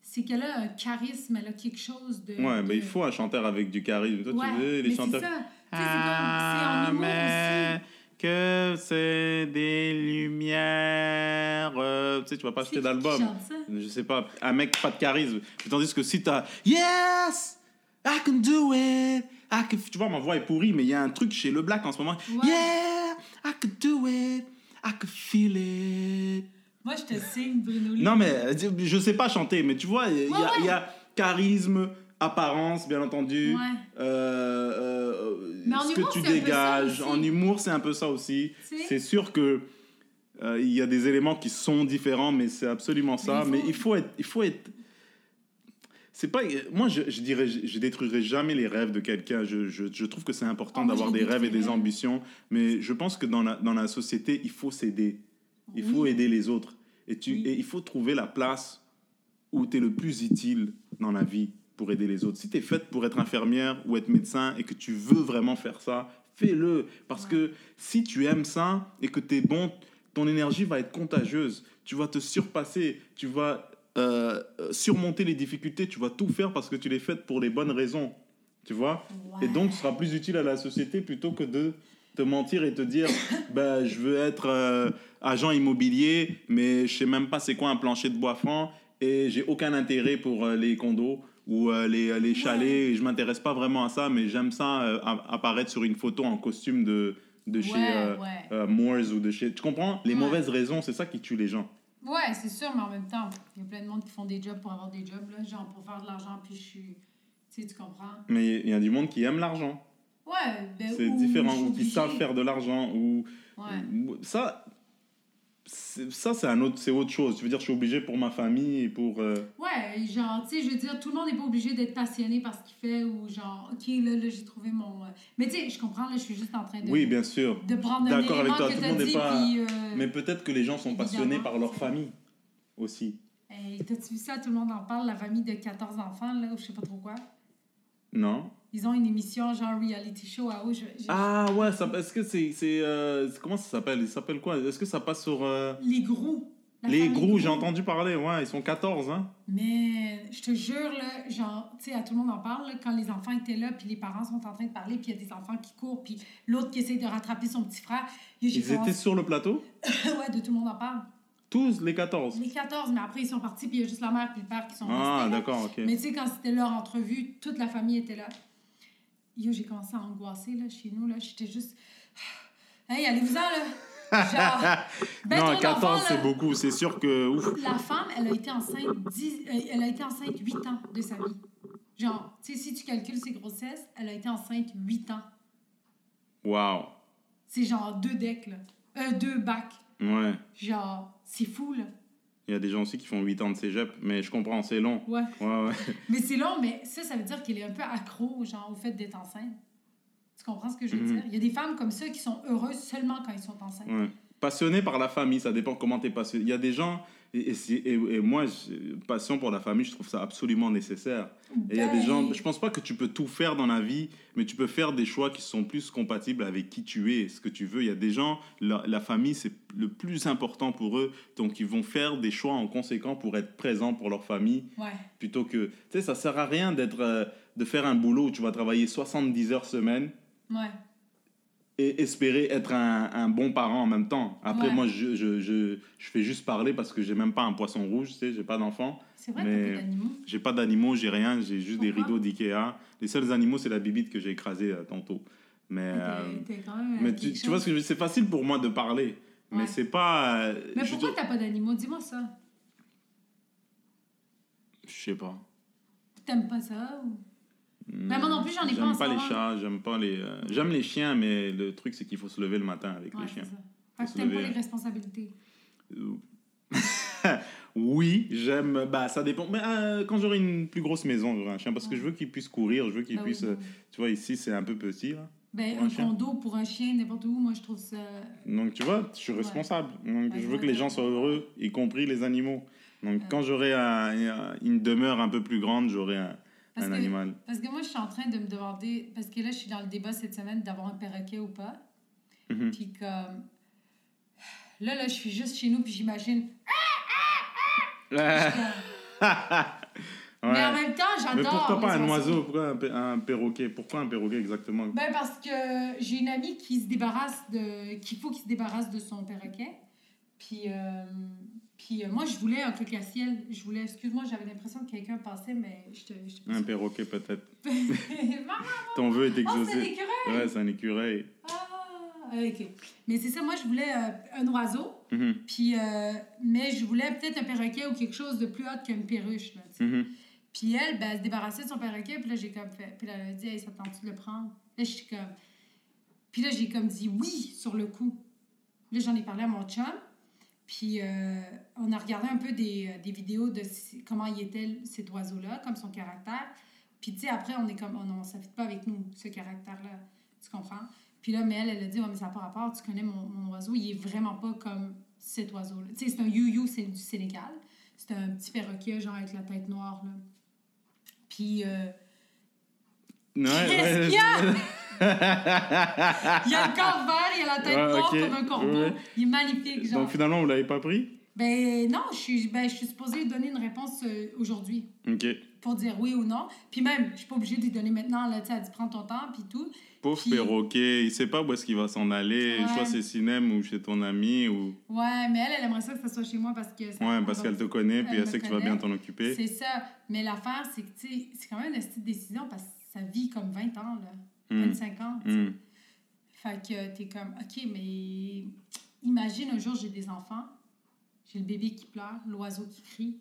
C'est qu'elle a un charisme, elle a quelque chose de... ouais, de- mais il faut un chanteur avec du charisme. Toi, Ouais, tu veux les mais chanteurs. ça. Humour aussi. que c'est des lumières. euh, tu sais, tu vas pas acheter d'album. Je sais pas, un mec pas de charisme. Tandis que si t'as Yes, I can do it. I can... Tu vois, ma voix est pourrie, mais il y a un truc chez Le Black en ce moment. Ouais. Yeah, I can do it. I can feel it. Moi, je te signe, Bruno Lee. Non, mais je sais pas chanter, mais tu vois, il y, Ouais, il y a charisme, apparence, bien entendu. Ouais. Euh, euh, ce humour, que tu dégages. En humour, c'est un peu ça aussi. C'est sûr que euh, il y a des éléments qui sont différents, mais c'est absolument ça. Mais Mais il faut- être, il faut être. C'est pas. Moi, je, je dirais, je, détruirai jamais les rêves de quelqu'un. Je, trouve que c'est important Oh, d'avoir des rêves et des ambitions, mais je pense que dans la, dans la société, il faut s'aider. Il faut aider les autres. Et, tu, Oui. et il faut trouver la place où tu es le plus utile dans la vie pour aider les autres. Si tu es faite pour être infirmière ou être médecin et que tu veux vraiment faire ça, fais-le. Parce que si tu aimes ça et que tu es bon, ton énergie va être contagieuse. Tu vas te surpasser. Tu vas euh, euh, surmonter les difficultés. Tu vas tout faire parce que tu l'es faite pour les bonnes raisons. Tu vois? Ouais. Et donc, tu seras plus utile à la société plutôt que de te mentir et te dire *laughs* ben, je veux être euh, agent immobilier, mais je sais même pas c'est quoi un plancher de bois franc et j'ai aucun intérêt pour euh, les condos ou euh, les, les chalets. Et je m'intéresse pas vraiment à ça, mais j'aime ça euh, apparaître sur une photo en costume de, de chez euh, ouais. euh, Moores ou de chez. Tu comprends? Les mauvaises raisons, c'est ça qui tue les gens. Ouais, c'est sûr, mais en même temps, il y a plein de monde qui font des jobs pour avoir des jobs, là, genre pour faire de l'argent, puis je suis. Tu sais, tu comprends? Mais il y a du monde qui aime l'argent. Ouais, ben. C'est différent, ou qui savent faire de l'argent, ou Ouais. ça, ça c'est un autre, c'est autre chose. Tu veux dire, je suis obligé pour ma famille et pour. euh, Ouais, genre, tu sais, je veux dire, tout le monde n'est pas obligé d'être passionné par ce qu'il fait ou genre, OK, là, là j'ai trouvé mon. euh, Mais tu sais, je comprends, là, je suis juste en train de. Oui, bien sûr. De prendre D'accord avec toi, tout le monde n'est pas- puis. euh, Mais peut-être que les gens sont passionnés par leur famille aussi. hey, T'as-tu vu ça? Tout le monde en parle, la famille de 14 enfants, là, ou je sais pas trop quoi. Non Ils ont une émission, genre reality show à je- je- Ah ouais, est-ce que c'est. c'est, euh, comment ça s'appelle? Il s'appelle quoi? Est-ce que ça passe sur. euh, Les gros. La Les gros, j'ai entendu parler, ouais, ils sont 14, hein Mais je te jure, là, genre, tu sais, à tout le monde en parle, là, quand les enfants étaient là, puis les parents sont en train de parler, puis il y a des enfants qui courent, puis l'autre qui essaie de rattraper son petit frère. Ils étaient sur le plateau? *coughs* Ouais, de tout le monde en parle. Tous les 14 Les 14, mais après, ils sont partis, puis il y a juste la mère puis le père qui sont Ah, restés. là. d'accord, ok. Mais tu sais, quand c'était leur entrevue, toute la famille était là. Yo, j'ai commencé à angoisser, là, chez nous, là. J'étais juste... *sighs* Hey, allez-vous-en, là! Genre... *laughs* ben non, trop 14, d'enfants, c'est beaucoup, c'est sûr que. Ouf. La femme, elle a été enceinte 10, euh, elle a été enceinte 8 ans de sa vie. Genre, tu sais, si tu calcules ses grossesses, elle a été enceinte 8 ans. Waouh. C'est genre deux decks, là. Euh, deux bacs. Ouais. Genre, c'est fou, là. Il y a des gens aussi qui font 8 ans de cégep, mais je comprends, c'est long. Ouais. Ouais, ouais. *laughs* Mais c'est long, mais ça, ça veut dire qu'elle est un peu accro, genre, au fait d'être enceinte. Tu comprends ce que je veux Mhm. dire? Il y a des femmes comme ça qui sont heureuses seulement quand ils sont enceintes. Ouais. Passionné par la famille, ça dépend comment tu es passionné. Il y a des gens, et, et, moi, passion pour la famille, je trouve ça absolument nécessaire. Et il y a des Ben, gens, je pense pas que tu peux tout faire dans la vie, mais tu peux faire des choix qui sont plus compatibles avec qui tu es, ce que tu veux. Il y a des gens, la, la famille, c'est le plus important pour eux, donc ils vont faire des choix en conséquent pour être présents pour leur famille, Ouais. plutôt que, tu sais, ça sert à rien d'être, euh, de faire un boulot où tu vas travailler 70 heures semaine Ouais. Et espérer être un, un bon parent en même temps. Après, Ouais. moi, je, je, je, je fais juste parler parce que j'ai même pas un poisson rouge, tu sais, j'ai pas d'enfant. C'est vrai, Mais-. J'ai pas d'animaux, j'ai rien, j'ai juste des rideaux d'IKEA. Les seuls animaux, c'est la bibite que j'ai écrasée euh, tantôt. Mais, euh, T'es quand même. mais tu, vois ce que c'est facile pour moi de parler, mais c'est pas. euh, Mais pourquoi t'as pas d'animaux? Dis-moi ça. je sais pas. T'aimes pas ça ou... Ben, moi non plus, j'en ai pas J'aime pas les chats, j'aime pas les. euh, J'aime les chiens, mais le truc c'est qu'il faut se lever le matin avec Ouais, les chiens. Fait que t'aimes pas les responsabilités. *laughs* oui, j'aime. Bah, ça dépend. Mais euh, quand j'aurai une plus grosse maison, j'aurai un chien parce que je veux qu'il puisse courir, je veux qu'il oui, puisse. euh, oui. Tu vois, ici c'est un peu petit là. Ben, un chien. condo pour un chien, n'importe où, moi, je trouve ça. Donc tu vois, je suis responsable. Donc je veux ouais, que les gens soient heureux, y compris les animaux. Donc quand j'aurai un- un- une demeure un peu plus grande, j'aurai un, Parce un que, animal. parce que moi, je suis en train de me demander. Parce que là, je suis dans le débat cette semaine d'avoir un perroquet ou pas. Mhm. Puis comme. Là, là, je suis juste chez nous, puis j'imagine. *laughs* Ouais. Mais en même temps, j'adore. Mais pourquoi pas un oiseau? Pourquoi un perroquet? Pourquoi un perroquet exactement? Ben parce que j'ai une amie qui se débarrasse de. qu'il faut qu'il se débarrasse de son perroquet. Puis, euh, puis euh, moi, je voulais un cocassiel. Je voulais. Excuse-moi, j'avais l'impression que quelqu'un passait, mais je te. Un perroquet peut-être. *laughs* Ton vœu est oh, c'est exaucé. l'écureuil! ouais, c'est un écureuil. Ah, ok. Mais c'est ça, moi, je voulais euh, un oiseau. Mhm, Puis, euh, mais je voulais peut-être un perroquet ou quelque chose de plus haut qu'une perruche. Là, mhm. Puis elle, ben, elle se débarrassait de son perroquet. Puis là, j'ai comme fait. Puis là, elle a dit, hey, ça tente-tu de le prendre? Là, je suis comme. Puis là, j'ai comme dit oui sur le coup. Là, j'en ai parlé à mon chum. Puis euh, on a regardé un peu des, euh, des vidéos de comment il était cet oiseau-là, comme son caractère. Puis tu sais, après, on est comme, oh non, ça ne fit pas avec nous, ce caractère-là. Tu comprends? Puis là, mais elle, elle a dit, ouais, mais ça n'a pas rapport, tu connais mon, mon oiseau, il est vraiment pas comme cet oiseau-là. Tu sais, c'est un you-you, c'est du Sénégal. C'est un petit perroquet, genre avec la tête noire, là. Puis, euh, Ouais, qu'est-ce ouais, qu'il y a? Il a le corps vert, il a la tête Ouais, noire comme un corbeau. Ouais. Il est magnifique, genre. Donc finalement, vous l'avez pas pris? Ben non, je suis, ben, je suis supposée donner une réponse euh, aujourd'hui Ok. pour dire oui ou non. Puis même, je suis pas obligée de lui donner maintenant, là, tu sais, elle dit prends ton temps, puis tout. Pauvre Puis- perroquet, il sait pas où est-ce qu'il va s'en aller, Ouais. soit c'est cinéma ou chez ton ami ou Ouais, mais elle, elle aimerait ça que ça soit chez moi parce que... ça- ouais parce elle qu'elle te connaît puis elle sait que tu vas bien t'en occuper. C'est ça. Mais l'affaire, c'est que, tu sais, c'est quand même une petite décision parce que ça vit comme 20 ans, là. Hmm. 25 ans, tu sais. Hmm. Fait que t'es comme, OK, mais imagine un jour, j'ai des enfants, j'ai le bébé qui pleure, l'oiseau qui crie.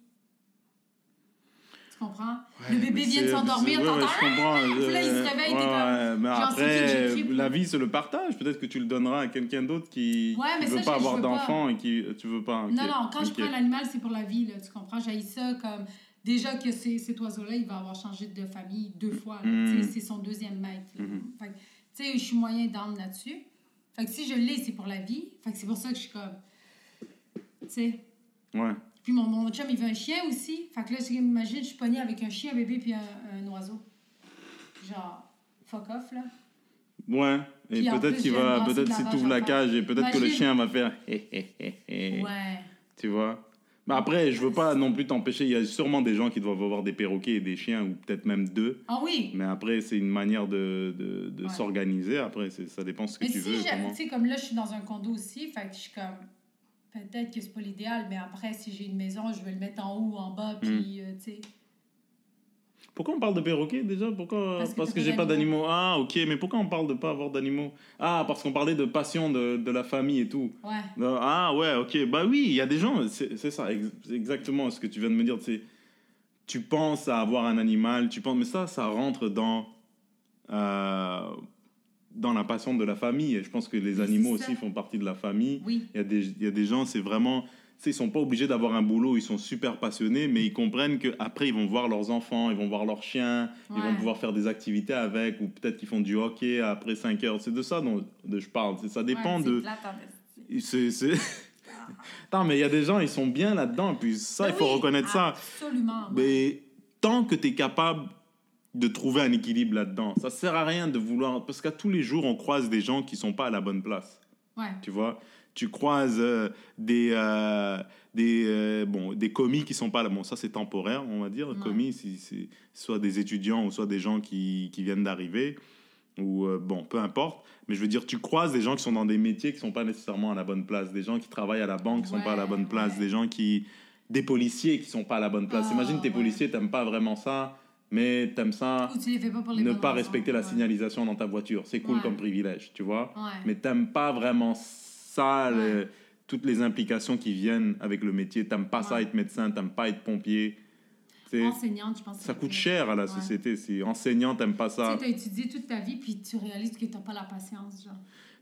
Tu comprends? le Ouais, bébé vient de s'endormir, ouais, ouais, t'entends? comprends. Puis là, il se réveille, t'es ouais, comme, ouais, mais qui après, la vie, c'est le partage. Peut-être que tu le donneras à quelqu'un d'autre qui Ouais, ne veut ça, pas avoir d'enfant et qui tu veux pas. Non, non, quand je prends l'animal, c'est pour la vie, là, tu comprends? J'ai ça comme. Déjà que cet oiseau-là, il va avoir changé de famille deux fois. Mm. Tu sais, C'est son deuxième maître. Mhm. Que, tu sais, je suis moyen d'âme là-dessus. Fait que si je l'ai, c'est pour la vie. Fait que c'est pour ça que je suis comme. Tu sais. Ouais. Puis mon, mon chum, il veut un chien aussi. Fait que là, j'imagine, je suis pognée avec un chien, un bébé, puis un, un oiseau. Genre, fuck off, là. Ouais. Et peut-être qu'il va, peut-être si tu ouvres la cage et peut-être que le chien va faire. *laughs* Ouais. Tu vois? Mais après, je veux pas non plus t'empêcher. Il y a sûrement des gens qui doivent avoir des perroquets et des chiens ou peut-être même deux. Ah oui! Mais après, c'est une manière de, de, de Ouais. s'organiser. Après, ça dépend ce que Mais tu si, veux. tu sais, comme là, je suis dans un condo aussi, fait que je suis comme. Peut-être que c'est pas l'idéal, mais après, si j'ai une maison, je vais le mettre en haut ou en bas, Hmm. puis, euh, tu sais. Pourquoi on parle de perroquets déjà? Pourquoi? Parce que Parce que j'ai pas d'animaux. Ah, ok. Mais pourquoi on parle de pas avoir d'animaux? Ah, parce qu'on parlait de passion de, de la famille et tout. Ouais. Non, Ah, ouais, ok. Bah oui, il y a des gens, c'est ça, ex- exactement ce que tu viens de me dire. Tu penses à avoir un animal, tu penses, mais ça, ça rentre dans, euh, dans la passion de la famille. Et je pense que les Oui, animaux aussi font partie de la famille. Oui. Il y a des, il y a des gens, c'est vraiment. Ils sont pas obligés d'avoir un boulot, ils sont super passionnés, mais ils comprennent qu'après, ils vont voir leurs enfants, ils vont voir leurs chiens, ils vont pouvoir faire des activités avec, ou peut-être qu'ils font du hockey après 5 heures. C'est de ça dont je parle. Ça dépend Ouais, de. c'est *laughs* non, mais il y a des gens, ils sont bien là-dedans, puis ça, il faut oui, reconnaître ça. Absolument. Mais tant que tu es capable de trouver un équilibre là-dedans, ça sert à rien de vouloir. Parce qu'à tous les jours, on croise des gens qui sont pas à la bonne place. Ouais. Tu vois? Tu croises euh, des, euh, des, euh, bon, des commis qui sont pas là. Bon, ça, c'est temporaire, on va dire. Ouais. Commis, c'est soit des étudiants ou soit des gens qui, qui viennent d'arriver. ou euh, bon, peu importe. Mais je veux dire, tu croises des gens qui sont dans des métiers qui sont pas nécessairement à la bonne place, des gens qui travaillent à la banque qui sont pas à la bonne place, ouais. des gens qui, des policiers qui sont pas à la bonne place. Ah, Imagine tes ouais. policiers, t'aimes pas vraiment ça, mais t'aimes ça, Ou tu pas pour les ne pas raisons, respecter la signalisation dans ta voiture. C'est cool Ouais. comme privilège, tu vois. Ouais. Mais t'aimes pas vraiment ça, Ouais. le- toutes les implications qui viennent avec le métier. T'aimes pas ça être médecin, t'aimes pas être pompier. Tu Enseignante, je pense. ça coûte cher à la Ouais. société. Si enseignant, t'aimes pas Tu ça. sais, t'as étudié toute ta vie, puis tu réalises que t'as pas la patience, genre.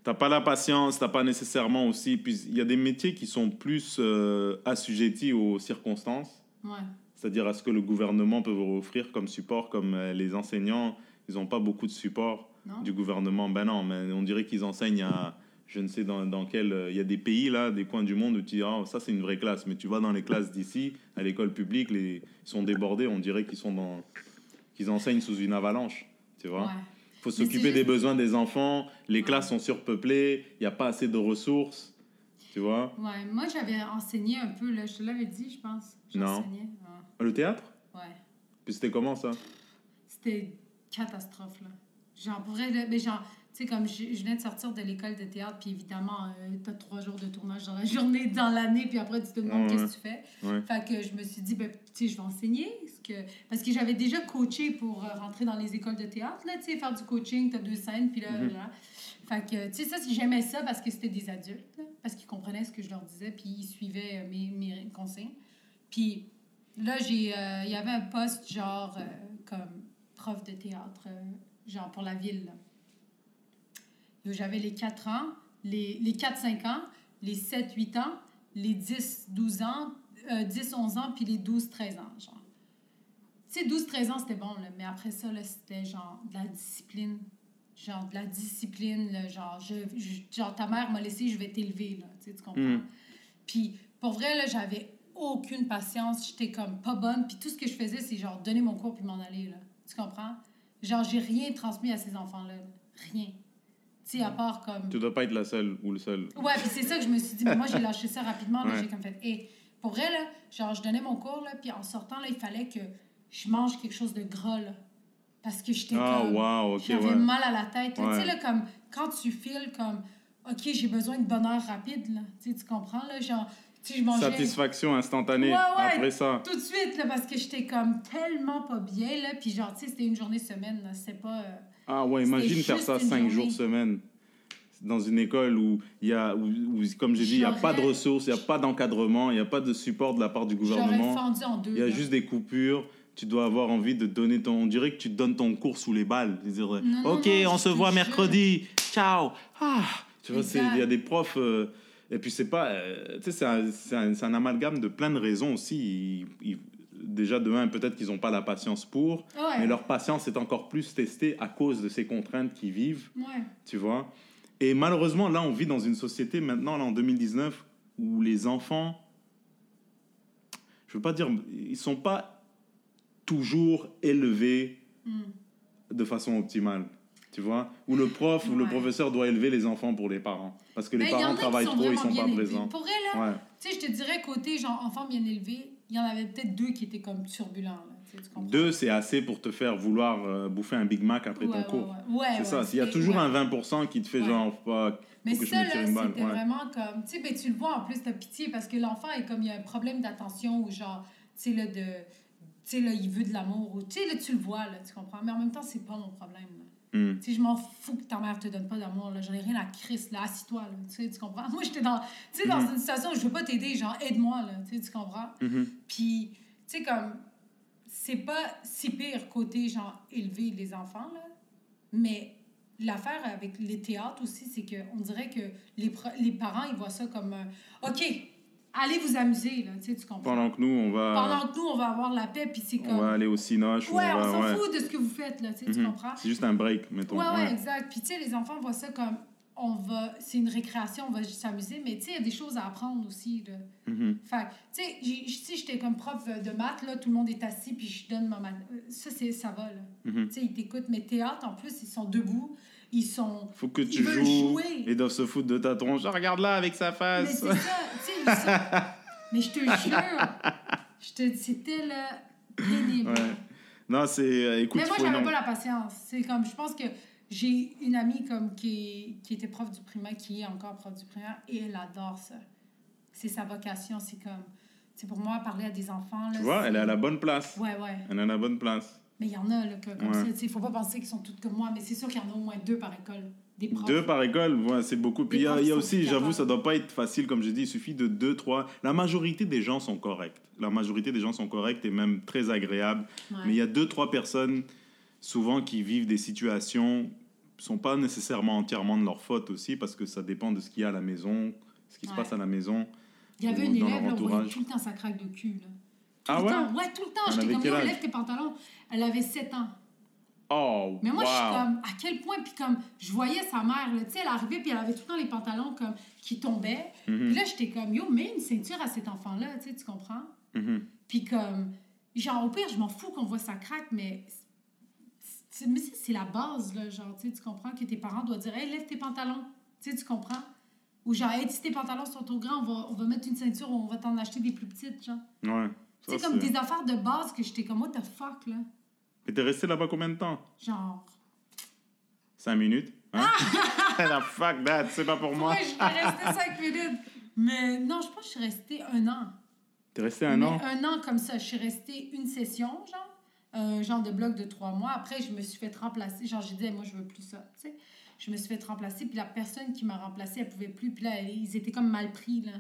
T'as pas la patience, t'as pas nécessairement aussi. Puis il y a des métiers qui sont plus euh, assujettis aux circonstances, Ouais. c'est-à-dire à ce que le gouvernement peut vous offrir comme support, comme euh, les enseignants, ils n'ont pas beaucoup de support Non? du gouvernement. Ben non, mais on dirait qu'ils enseignent à. Je ne sais dans, dans quel. euh, Il y a des pays, là, des coins du monde où tu dis, ah, ça c'est une vraie classe. Mais tu vas dans les classes d'ici, à l'école publique, les, ils sont débordés, on dirait qu'ils sont dans. qu'ils enseignent sous une avalanche. Tu vois? Ouais. faut s'occuper des besoins des enfants, les Ouais. classes sont surpeuplées, il n'y a pas assez de ressources, tu vois. Ouais. Moi, j'avais enseigné un peu, là. Je te l'avais dit, je pense. Non. Le théâtre? Ouais. Puis c'était comment ça? C'était catastrophe, là. Genre, pour vrai, mais genre, sais, comme je, je venais de sortir de l'école de théâtre, puis évidemment, euh, t'as trois jours de tournage dans la *laughs* journée, dans l'année, puis après, tu te demandes Ouais, qu'est-ce que tu fais. Ouais. Fait que je me suis dit, ben, tu sais, je vais enseigner. Parce que, parce que j'avais déjà coaché pour euh, rentrer dans les écoles de théâtre, là, tu sais, faire du coaching, t'as deux scènes, puis là, Mhm. là. Fait que, tu sais, ça, j'aimais ça parce que c'était des adultes, là, parce qu'ils comprenaient ce que je leur disais, puis ils suivaient euh, mes, mes consignes. Puis là, euh, il y avait un poste, genre, euh, comme prof de théâtre, genre pour la ville, là. J'avais les 4 ans, les, les 4-5 ans, les 7-8 ans, les 10-12 ans, euh, 10-11 ans, puis les 12-13 ans, genre. Tu sais, 12-13 ans, c'était bon, là, mais après ça, là, c'était genre de la discipline. Genre de la discipline, là, genre, je, je- genre, ta mère m'a laissé, je vais t'élever, là, tu sais, tu comprends? Mhm. Puis, pour vrai, là, j'avais aucune patience, j'étais comme pas bonne, puis tout ce que je faisais, c'est genre donner mon cours puis m'en aller, là. Tu comprends? Genre, j'ai rien transmis à ces enfants-là, là. rien. Tu sais, à part comme... Tu dois pas être la seule ou le seul. Ouais, puis c'est ça que je me suis dit. Mais moi, j'ai *laughs* lâché ça rapidement. Ouais. J'ai comme fait. Et pour vrai, là, genre, je donnais mon cours, là, puis en sortant, là, il fallait que je mange quelque chose de gras, là. Parce que j'étais Ah, comme. waouh, ok, J'avais ouais. mal à la tête. Tu sais, là, comme quand tu files comme. OK, j'ai besoin de bonheur rapide, là. Tu sais, tu comprends, là? Genre, tu sais, je mangeais. Satisfaction instantanée Ouais, ouais. après ça. Tout de suite, là, parce que j'étais comme tellement pas bien, là. Puis genre, tu sais, c'était une journée semaine, là. C'était pas. euh, Ah ouais, imagine faire ça cinq jours semaine dans une école où il y a, où, où, comme j'ai dit, il n'y a pas de ressources, il n'y a pas d'encadrement, il n'y a pas de support de la part du gouvernement. fendu en deux. Il y a là. juste des coupures. Tu dois avoir envie de donner ton. On dirait que tu donnes ton cours sous les balles. Non, Ok, non, on se voit jure. mercredi. Ciao. Ah. Tu vois, il y a des profs. euh, et puis, c'est pas. euh, tu sais, c'est un, un- un amalgame de plein de raisons aussi. Ils- ils- déjà, de un, peut-être qu'ils n'ont pas la patience pour. Ouais. Mais leur patience est encore plus testée à cause de ces contraintes qu'ils vivent. Ouais. Tu vois Et malheureusement, là, on vit dans une société maintenant, là, en 2019, où les enfants, je veux pas dire, ils sont pas toujours élevés Hmm. de façon optimale. Tu vois Où le prof ou le Ouais. professeur doit élever les enfants pour les parents. Parce que les Mais parents travaillent trop, ils sont pas élevés. présents. Pour vrai, là, Ouais. tu sais, je te dirais, côté genre enfant bien élevé, il y en avait peut-être deux qui étaient comme turbulents. Là, tu sais, tu comprends? Deux, c'est assez pour te faire vouloir euh, bouffer un Big Mac après Ouais, ton ouais, cours. ouais. C'est ça. S'il y a toujours un 20% qui te fait genre, pas, Mais ça, là, c'était vraiment comme. Tu sais, ben, tu le vois en plus, t'as pitié parce que l'enfant est comme il y a un problème d'attention ou genre, tu sais, là, de. Tu sais, là, il veut de l'amour ou. Tu sais, là, tu le vois, là, tu comprends. Mais en même temps, c'est pas mon problème, là. Tu sais, je m'en fous que ta mère te donne pas d'amour, là. J'en ai rien à crise, là. Assis-toi, là. Tu sais, tu comprends? *laughs* Moi, j'étais dans. Tu sais, dans Mhm. une situation où je veux pas t'aider, genre, aide-moi, là. Tu sais, tu comprends? Mhm. Puis, tu sais, comme, c'est pas si pire côté, genre, élever les enfants, là. Mais l'affaire avec les théâtres aussi, c'est qu'on dirait que les, les parents, ils voient ça comme, un, OK, allez vous amuser, là. Tu sais, tu comprends. Pendant que nous, on va, Pendant que nous, on va avoir la paix, puis c'est on comme. va aller au cinoche. ou Ouais, on on s'en ouais. fout de ce que vous faites, là. Tu sais, tu Mhm. comprends. C'est juste un break, mettons. Ouais, ouais, Ouais. exact. Puis, tu sais, les enfants voient ça comme, on va, c'est une récréation, on va juste s'amuser, mais tu sais, il y a des choses à apprendre aussi, là. Mhm. Fait tu sais, si j'étais comme prof de maths, là, tout le monde est assis, puis je donne ma Ça, c'est, ça va, là. Mhm. Tu sais, ils t'écoutent. Mais théâtre, en plus, ils sont debout. Ils sont. Faut que Ils tu joues. jouer. Ils doivent se foutre de ta tronche. Ah, Regarde là avec sa Mais face. c'est ça. *laughs* Mais je te jure, je te... c'était là pénible. Ouais. Non, c'est. euh, écoute, Mais moi, j'avais pas la patience. C'est comme, je pense que J'ai une amie comme qui, qui était prof du primaire, qui est encore prof du primaire, et elle adore ça. C'est sa vocation, c'est comme... C'est pour moi, parler à des enfants... Là, Tu vois, elle est à la bonne place. Ouais, ouais. Elle est à la bonne place. Mais il y en a, là, que, comme Ouais. ça. Il ne faut pas penser qu'ils sont toutes comme moi, mais c'est sûr qu'il y en a au moins deux par école. Des profs. Deux par école, ouais, c'est beaucoup. Puis il y a, y aussi, j'avoue, ça doit pas être facile, comme je dis, il suffit de deux, trois. La majorité des gens sont corrects. La majorité des gens sont corrects et même très agréables. Ouais. Mais il y a deux, trois personnes, souvent, qui vivent des situations sont pas nécessairement entièrement de leur faute aussi, parce que ça dépend de ce qu'il y a à la maison, ce qui se passe à la maison. Il y avait une élève, là, on voyait tout le temps sa craque de cul. Là. Tout Ah le ouais? temps. Ouais, tout le temps. J'étais comme, lève tes pantalons. Elle avait 7 ans. Oh, Mais moi, je suis comme, à quel point, puis comme, je voyais sa mère, là, tu sais, elle arrivait, puis elle avait tout le temps les pantalons comme, qui tombaient. Mhm, Puis là, j'étais comme, yo, mets une ceinture à cet enfant-là, tu sais, tu comprends? mhm. Puis comme, genre, au pire, je m'en fous qu'on voit sa craque, mais c'est mais c'est- la base, là, genre, tu sais, tu comprends que tes parents doivent dire, hey, lève tes pantalons, tu sais, tu comprends? Ou genre, hey, si tes pantalons sont trop grands, on va, on va mettre une ceinture, on va t'en acheter des plus petites, genre. Ouais. Tu sais, comme des affaires de base que j'étais comme, what the fuck, là? Mais t'es resté là-bas combien de temps? Genre, Cinq minutes hein? La *laughs* fuck that, c'est pas pour moi. ouais, je suis restée cinq *laughs* minutes. Mais non, je pense que je suis restée un an. T'es resté un Mais an? un an comme ça. Je suis restée une session, genre, un genre de bloc de trois mois. Après, je me suis fait remplacer. Genre, j'ai dit, moi, je veux plus ça, tu sais. Je me suis fait remplacer, puis la personne qui m'a remplacée, elle pouvait plus. Puis là, ils étaient comme mal pris, là.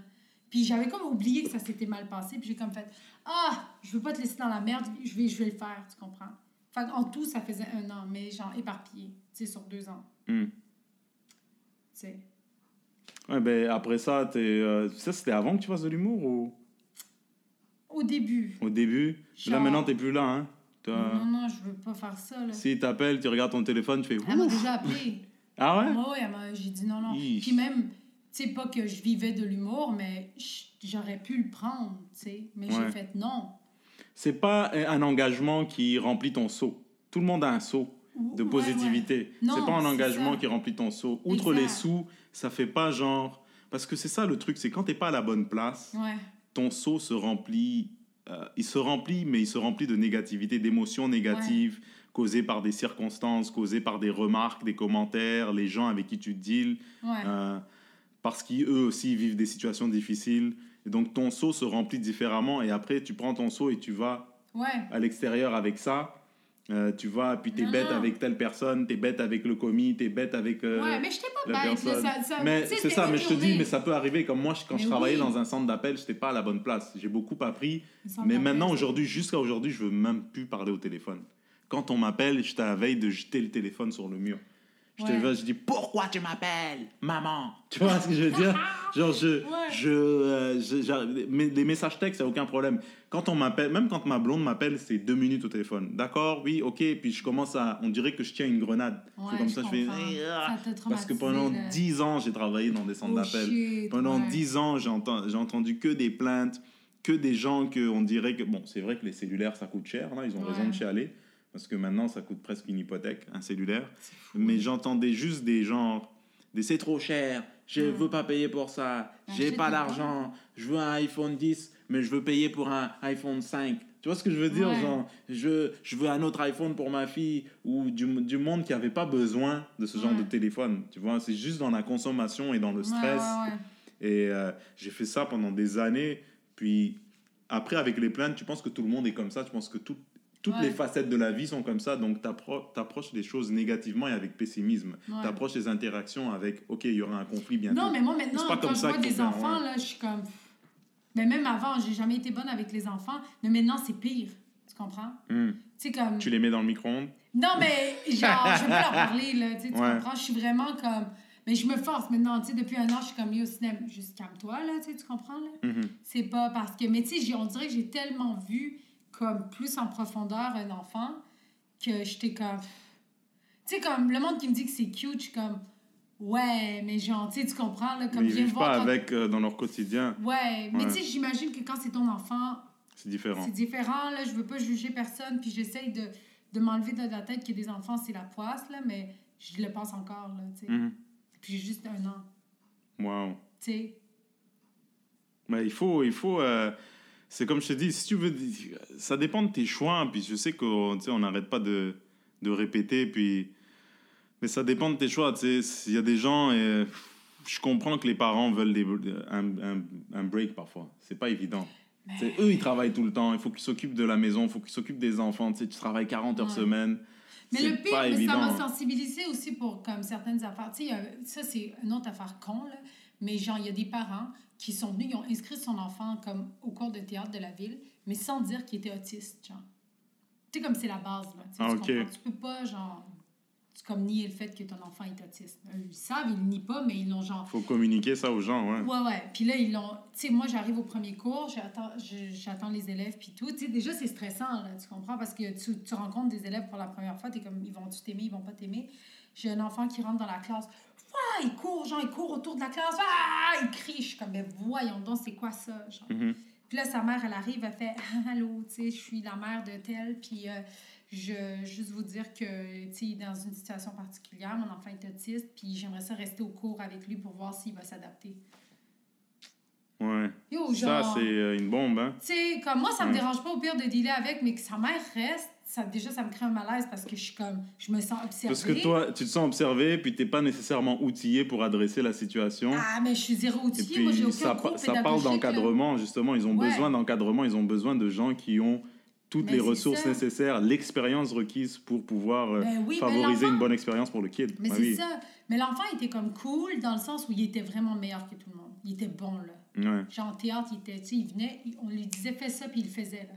Puis j'avais comme oublié que ça s'était mal passé. Puis j'ai comme fait, ah, je veux pas te laisser dans la merde, je vais, je vais le faire, tu comprends? Fait en tout, ça faisait un an, mais genre éparpillé, tu sais, sur deux ans, Hmm. tu sais. Ouais, ben, après ça, t'es, euh, ça c'était avant que tu fasses de l'humour ou? Au début. au début? Là maintenant t'es plus là, hein? T'as- Non, non, je veux pas faire ça, là. Si t'appelles, tu regardes ton téléphone, tu fais Elle m'a déjà appelé. *laughs* Ah ouais? Ouais, ouais, j'ai dit non, non. Puis même, tu sais, pas que je vivais de l'humour, mais j'aurais pu le prendre, tu sais. Mais Ouais. j'ai fait non. C'est pas un engagement qui remplit ton seau. Tout le monde a un seau de Ouais, positivité. Non, c'est pas un engagement ça. qui remplit ton seau. Outre les sous, ça fait pas genre. Parce que c'est ça le truc, c'est quand t'es pas à la bonne place, Ouais. ouais. ton seau se remplit. euh, il se remplit, mais il se remplit de négativité, d'émotions négatives causées par des circonstances, causées par des remarques, des commentaires, les gens avec qui tu deals, Ouais. euh, parce qu'eux aussi vivent des situations difficiles. Et donc ton seau se remplit différemment, et après tu prends ton seau et tu vas Ouais. à l'extérieur avec ça. Euh, tu vas, puis t'es Non, bête non. avec telle personne, t'es bête avec le commis, t'es bête avec euh, ouais, mais pas la bête. personne. ça, ça- mais c'est ça, mais je te dis, mais ça peut arriver. Comme moi, je- quand je travaillais dans un centre d'appel, j'étais pas à la bonne place. J'ai beaucoup appris. Mais maintenant, aujourd'hui, jusqu'à aujourd'hui, je veux même plus parler au téléphone. Quand on m'appelle, j'étais à la veille de jeter le téléphone sur le mur. Je te Ouais. vois, je dis pourquoi tu m'appelles, maman? Tu vois ce que je veux dire Genre je, Ouais. je, euh, je- mais les messages textes, a aucun problème. Quand on m'appelle, même quand ma blonde m'appelle, c'est deux minutes au téléphone. D'accord, oui, ok. Puis je commence à, on dirait que je tiens une grenade. Ouais, c'est comme ça, je fais. Ah. Ça Parce que pendant. 10 ans, j'ai travaillé dans des centres Oh, d'appel. Pendant. 10 ans, j'ai enten- j'ai entendu que des plaintes, que des gens que on dirait que. Bon, c'est vrai que les cellulaires, ça coûte cher, là, ils ont raison de chialer. Parce que maintenant, ça coûte presque une hypothèque, un cellulaire. Fou. Mais j'entendais juste des gens. Des c'est trop cher, je Ouais. veux pas payer pour ça, j'ai pas d'argent, je veux un iPhone 10, mais je veux payer pour un iPhone 5. Tu vois ce que je veux dire Ouais. genre, je, je veux un autre iPhone pour ma fille ou du, du monde qui avait pas besoin de ce genre Ouais. de téléphone. Tu vois, c'est juste dans la consommation et dans le stress. ouais. Et euh, j'ai fait ça pendant des années. Puis après, avec les plaintes, tu penses que tout le monde est comme ça? Tu penses que tout- toutes Ouais. les facettes de la vie sont comme ça. Donc, tu approches les choses négativement et avec pessimisme. Ouais. Tu approches les interactions avec OK, il y aura un conflit bientôt. Non, mais moi, maintenant, C'est pas quand comme je ça vois des enfants, là, je suis comme... Mais même avant, j'ai jamais été bonne avec les enfants. Mais maintenant, c'est pire. Tu comprends? Hmm. Tu comme... Tu les mets dans le micro-ondes? Non, mais *laughs* genre, je veux leur parler, là. Tu sais, tu Ouais. comprends? Je suis vraiment comme... Mais je me force maintenant, tu sais, depuis un an, je suis comme, yo, cinéma, juste calme-toi, là, tu sais, tu comprends, là? Mhm. C'est pas parce que... Mais tu sais, on dirait que j'ai tellement vu comme plus en profondeur un enfant que j'étais comme... Tu sais, comme le monde qui me dit que c'est cute, je suis comme... Ouais, mais genre, tu comprends, là, comme Mais ils vivent voir pas avec euh, dans leur quotidien. Ouais, mais tu sais, j'imagine que quand c'est ton enfant, C'est différent. c'est différent, là, je veux pas juger personne, puis j'essaye de, de m'enlever de la tête que des enfants, c'est la poisse, là, mais je le pense encore, là, tu sais. Mhm. Puis j'ai juste un an, Wow. tu sais. Mais il faut, il faut. euh, c'est comme je te dis, si tu veux, ça dépend de tes choix. Puis je sais qu'on, tu sais, on n'arrête pas de, de répéter. Puis, Mais ça dépend de tes choix. Tu sais, s'il y a des gens. Et... Je comprends que les parents veulent des- un, un, un break parfois. C'est pas évident. Tu sais, eux, ils travaillent tout le temps. Il faut qu'ils s'occupent de la maison, il faut qu'ils s'occupent des enfants. Tu sais, tu travailles 40 heures Ouais. semaine. Mais le pire, mais ça évident. m'a sensibilisé aussi pour comme certaines affaires. Tu sais, il ça, c'est une autre affaire con, là. Mais genre, il y a des parents qui sont venus, ils ont inscrit son enfant comme au cours de théâtre de la ville, mais sans dire qu'il était autiste, genre. Tu sais, comme c'est la base, là. Tu Ah, tu ok. comprends? Tu peux pas, genre, tu comme nier le fait que ton enfant est autiste. Eux, Ils savent, ils le nient pas, mais ils l'ont genre faut communiquer ça aux gens, ouais. Ouais, ouais. Puis là, ils l'ont. Tu sais, moi, j'arrive au premier cours, j'attends les élèves, puis tout. Tu sais, déjà, c'est stressant, là, tu comprends? Parce que tu, tu rencontres des élèves pour la première fois, t'es comme, ils vont-tu t'aimer, ils vont pas t'aimer? J'ai un enfant qui rentre dans la classe. Ouah, il court, genre, il court autour de la classe. Ah, il crie. Je suis comme, voyons donc, c'est quoi ça? Genre? Mhm. Puis là, sa mère, elle arrive, elle fait Ah, *laughs* Allô, tu sais, je suis la mère de tel, puis euh, je juste vous dire que, tu sais, dans une situation particulière, mon enfant est autiste, puis j'aimerais ça rester au cours avec lui pour voir s'il va s'adapter. Ouais. Yo, Ça, c'est euh, une bombe, hein? tu sais, comme moi, ça me Ouais. dérange pas au pire de dealer avec, mais que sa mère reste, ça, déjà, ça me crée un malaise parce que je suis comme, je me sens observée. Parce que toi, tu te sens observé, puis t'es pas nécessairement outillé pour adresser la situation. Ah, mais je suis zéro outillée, moi, j'ai puis, aucun ça, ça parle d'encadrement, justement. Ils ont Ouais. besoin d'encadrement, ils ont besoin de gens qui ont toutes Mais les ressources ça. nécessaires, l'expérience requise pour pouvoir euh, Ben oui, favoriser une bonne expérience pour le kid. Mais Ah c'est oui. ça. Mais l'enfant était comme cool dans le sens où il était vraiment meilleur que tout le monde. Il était bon, là. Ouais. Genre, en théâtre, il était, il venait, on lui disait fais ça, puis il le faisait, là.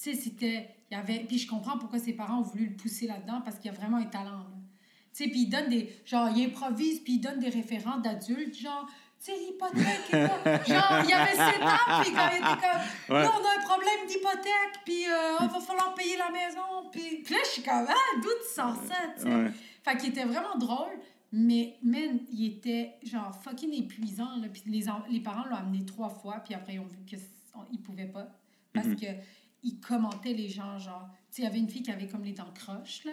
Tu sais, c'était, il avait, puis je comprends pourquoi ses parents ont voulu le pousser là-dedans, parce qu'il y a vraiment un talent. Tu sais, puis il donne des, genre, il improvise, puis il donne des référents d'adultes, genre, tu sais, l'hypothèque, et *laughs* genre, il y avait 7 ans, puis quand il était comme, Ouais. là, on a un problème d'hypothèque, puis euh, il va falloir payer la maison, puis, puis là, je suis comme, ah, d'où tu sors ça, tu sais? Ouais. Fait qu'il était vraiment drôle, mais man, il était genre fucking épuisant. Là. Puis les, les parents l'ont amené trois fois, puis après ils ont vu qu'ils ne pouvaient pas. Parce Mhm. que ils commentaient les gens, genre. Tu sais, il y avait une fille qui avait comme les dents croches, là.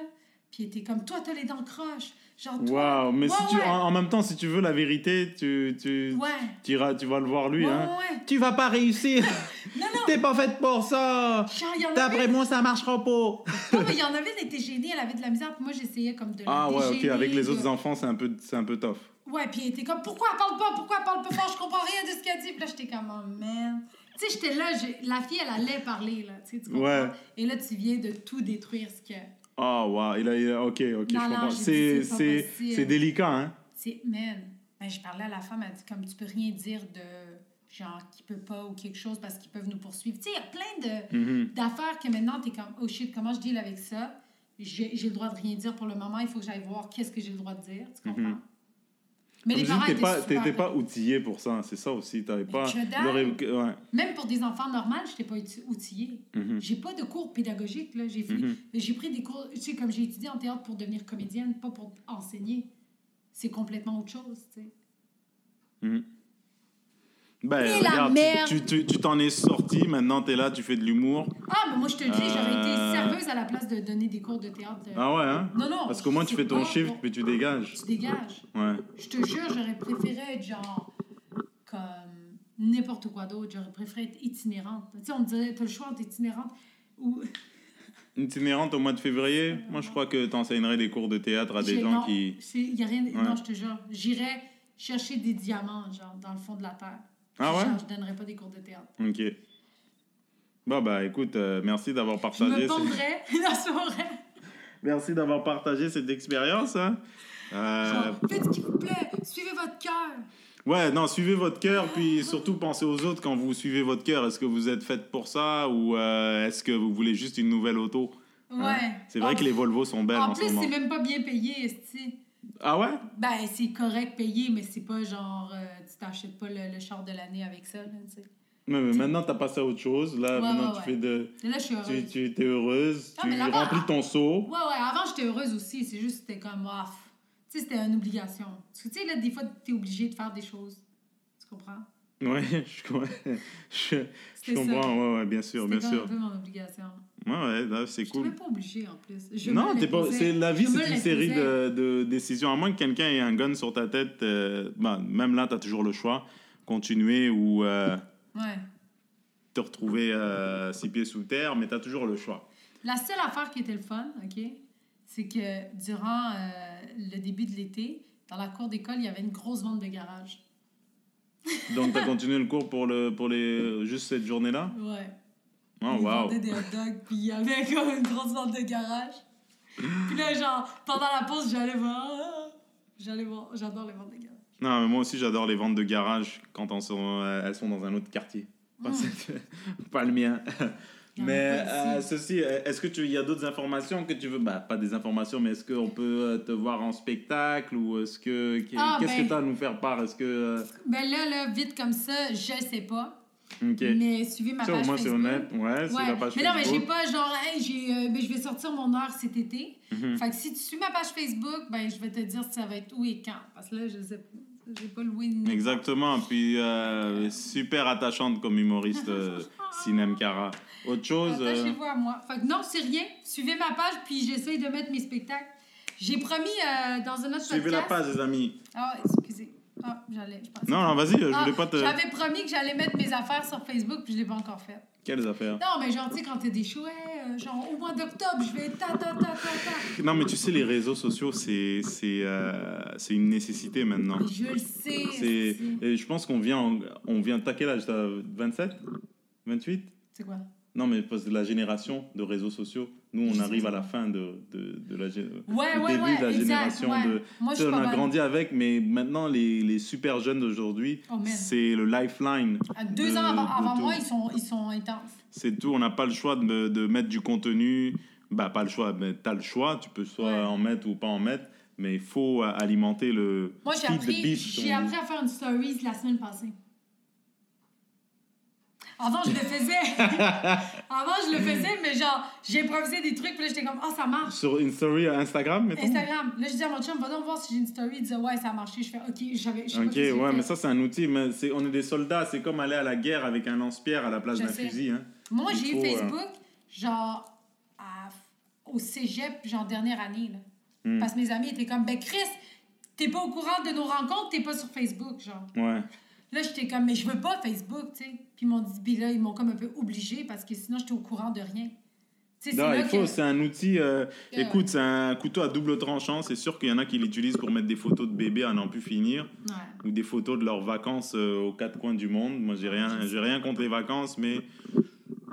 Puis était comme, toi, t'as les dents croches. Genre. Waouh, mais Ouais, si tu, ouais. en, en même temps, si tu veux la vérité, tu, tu, Ouais. tu iras- tu vas le voir lui. hein. ouais. Tu vas pas réussir. *laughs* Non, non. T'es pas faite pour ça. Il D'après avait. moi, ça marchera pas. Non, mais il y en avait, elle était gênée, elle avait de la misère. Puis moi, j'essayais comme de la Ah ouais, ok, avec les autres enfants, c'est un peu, c'est un peu tough. Ouais, puis elle était comme, pourquoi elle parle pas? Pourquoi elle parle pas fort? Je comprends rien de ce qu'elle dit. Puis là, j'étais comme, oh man. Tu sais, j'étais là, la fille, elle allait parler, là. Tu sais, tu comprends? Ouais. Et là, tu viens de tout détruire ce que. Oh, wow, il a, il a- ok, ok, Non, je comprends. C'est, délicat, hein? C'est, man. Ben, je parlais à la femme, elle dit, comme, tu peux rien dire de genre qui peut pas ou quelque chose parce qu'ils peuvent nous poursuivre. Tu sais, il y a plein de, Mhm. d'affaires que maintenant, t'es comme, oh shit, comment je deal avec ça? J'ai, le droit de rien dire pour le moment, il faut que j'aille voir qu'est-ce que j'ai le droit de dire. Tu comprends? Mhm. Mais Comme les parents t'es étaient pas, outillé pour ça, c'est ça aussi. T'avais pas. ouais. Même pour des enfants normaux, je n'étais pas outi- outillée. Mhm. J'ai pas de cours pédagogiques. J'ai, Mhm. j'ai pris des cours, tu sais, comme j'ai étudié en théâtre pour devenir comédienne, pas pour enseigner. C'est complètement autre chose, tu sais. Ben, Mais la regarde, merde! tu, tu, tu t'en es sorti, maintenant t'es là, tu fais de l'humour. Ah, mais moi, je te le dis, j'aurais été Euh. serveuse à la place de donner des cours de théâtre. de- Ah ouais, hein? Non, non. Parce qu'au moins tu c'est fais ton pas shift, puis tu dégages. Tu dégages. Ouais. Je te jure, j'aurais préféré être genre comme n'importe quoi d'autre. J'aurais préféré être itinérante. Tu sais, on me dirait, t'as le choix entre itinérante ou. *laughs* Itinérante au mois de février, moi je crois que t'enseignerais des cours de théâtre à des J'ai- gens non, qui. c'est- y a rien, Non, je te jure. J'irais chercher des diamants, genre, dans le fond de la terre. Ah ouais? Genre, je donnerais pas des cours de théâtre. Ok. Bon, bah écoute, euh, merci d'avoir Je partagé. me *laughs* non, c'est pas vrai. Merci d'avoir partagé cette expérience. Hein. Euh, Genre, faites ce qu'il vous plaît. Suivez votre cœur. Ouais, non, suivez votre cœur, puis surtout pensez aux autres quand vous suivez votre cœur. Est-ce que vous êtes fait pour ça ou euh, est-ce que vous voulez juste une nouvelle auto? Ouais. Hein? C'est vrai En- que les Volvo sont belles en, En ce plus, moment. c'est même pas bien payé, esti. Ah ouais? Ben, c'est correct payé, mais c'est pas genre, euh, tu t'achètes pas le, le char de l'année avec ça, là, tu sais. Mais, mais maintenant, t'as passé à autre chose. Là, Ouais, maintenant, ouais, tu fais de... Là, je suis Tu, heureuse. tu es heureuse, Ah, tu remplis ton seau. Ouais, ouais, avant, j'étais heureuse aussi. C'est juste, c'était comme, ah, tu sais, c'était une obligation. Parce que, tu sais, là, des fois, t'es obligé de faire des choses. Tu comprends? Ouais, *laughs* je, comprends. *laughs* je, je C'était comprends. Ouais, ouais, bien sûr, bien C'était sûr. un peu mon obligation. Ouais, ouais, là, c'est Je suis cool. même pas obligée, en plus. Je non, t'es pas. C'est la vie, c'est une série de, de décisions. À moins que quelqu'un ait un gun sur ta tête, euh, ben, même là, t'as toujours le choix. Continuer ou euh, Ouais. te retrouver euh, six pieds sous terre, mais t'as toujours le choix. La seule affaire qui était le fun, OK, c'est que durant euh, le début de l'été, dans la cour d'école, il y avait une grosse vente de garage. Donc, tu as continué le cours pour, le, pour les, juste cette journée-là? Ouais. Oh, Ils wow. vendaient des hot dogs, puis il y avait *laughs* comme une grosse vente de garage. Puis là, genre, pendant la pause, j'allais voir. ah, J'allais voir. J'adore les ventes de garage. Non, mais moi aussi, j'adore les ventes de garage quand elles sont, euh, elles sont dans un autre quartier. Pas, *laughs* pas le mien. Mais euh, ceci, euh, est-ce que tu y a d'autres informations que tu veux? Bah, pas des informations, mais est-ce qu'on peut te voir en spectacle ou est-ce que qu'est- Ah, qu'est-ce ben- que tu as à nous faire part? Est-ce que euh, Ben là, là, vite comme ça, je sais pas. Mais suivez ma Ça, page c'est Facebook. honnête. Ouais, c'est Ouais. la page mais non, mais j'ai pas genre, hey, j'ai, euh, ben, je vais sortir mon heure cet été. Mhm. Fait que si tu suis ma page Facebook, ben, je vais te dire si ça va être où et quand. Parce que là, je sais pas. J'ai pas loué une. Exactement. Puis euh, super attachante comme humoriste, euh, *laughs* Sinem Cara. Autre chose euh, Attachez-vous à moi. Fait que non, c'est rien. Suivez ma page, puis j'essaye de mettre mes spectacles. J'ai promis euh, dans un autre Suivez la podcast. page, les amis. Ah. Ah, j'allais. Non, non, vas-y, je Ah, voulais pas te. J'avais promis que j'allais mettre mes affaires sur Facebook, puis je l'ai pas encore fait. Quelles affaires? Non, mais genre, tu sais, quand t'as des chouettes, euh, genre au mois d'octobre, je vais ta ta ta ta ta. Non, mais tu sais, les réseaux sociaux, c'est c'est euh, c'est une nécessité maintenant. Je le sais. C'est et je pense qu'on vient en- on vient t'as quel âge T'as 27 28 C'est quoi? Non, mais parce que la génération de réseaux sociaux, nous, on arrive à la fin de, de, de la, Ouais, ouais, début ouais. de la exact, génération de. Moi, on a grandi avec, mais maintenant, les, les super jeunes d'aujourd'hui, Oh, c'est le lifeline. À deux de- ans avant, moi, ils sont, ils sont intenses. C'est tout. On n'a pas le choix de, de mettre du contenu. Bah, pas le choix, mais tu as le choix. Tu peux soit en mettre ou pas en mettre. Mais il faut euh, alimenter le. Moi, j'ai appris, appris à faire une stories la semaine passée. Avant, je le faisais. *laughs* Avant, je le faisais, mais genre, j'improvisais des trucs, puis là, j'étais comme, oh, ça marche. Sur une story à Instagram, mettons? Instagram. Là, je dis à mon chum, va donc voir si j'ai une story. Il disait, ouais, ça a marché. Je fais, ok, j'avais. pas Ok, j'ai ouais, mais ça, c'est un outil. Mais c'est, on est des soldats. C'est comme aller à la guerre avec un lance-pierre à la place d'un fusil. Hein. Moi, j'ai eu euh, Facebook, genre, à- au cégep, genre, dernière année, là. Hmm. Parce que mes amis étaient comme, ben, Chris, t'es pas au courant de nos rencontres, t'es pas sur Facebook, genre. Ouais. Là, j'étais comme, mais je veux pas Facebook, tu sais. Puis ils m'ont dit, puis là, ils m'ont comme un peu obligée parce que sinon, j'étais au courant de rien. Non, il faut, que- c'est un outil. euh, Ouais. Écoute, c'est un couteau à double tranchant. C'est sûr qu'il y en a qui l'utilisent pour mettre des photos de bébés à n'en plus finir. Ouais. ou des photos de leurs vacances euh, aux quatre coins du monde. Moi, j'ai rien, j'ai rien contre les vacances, mais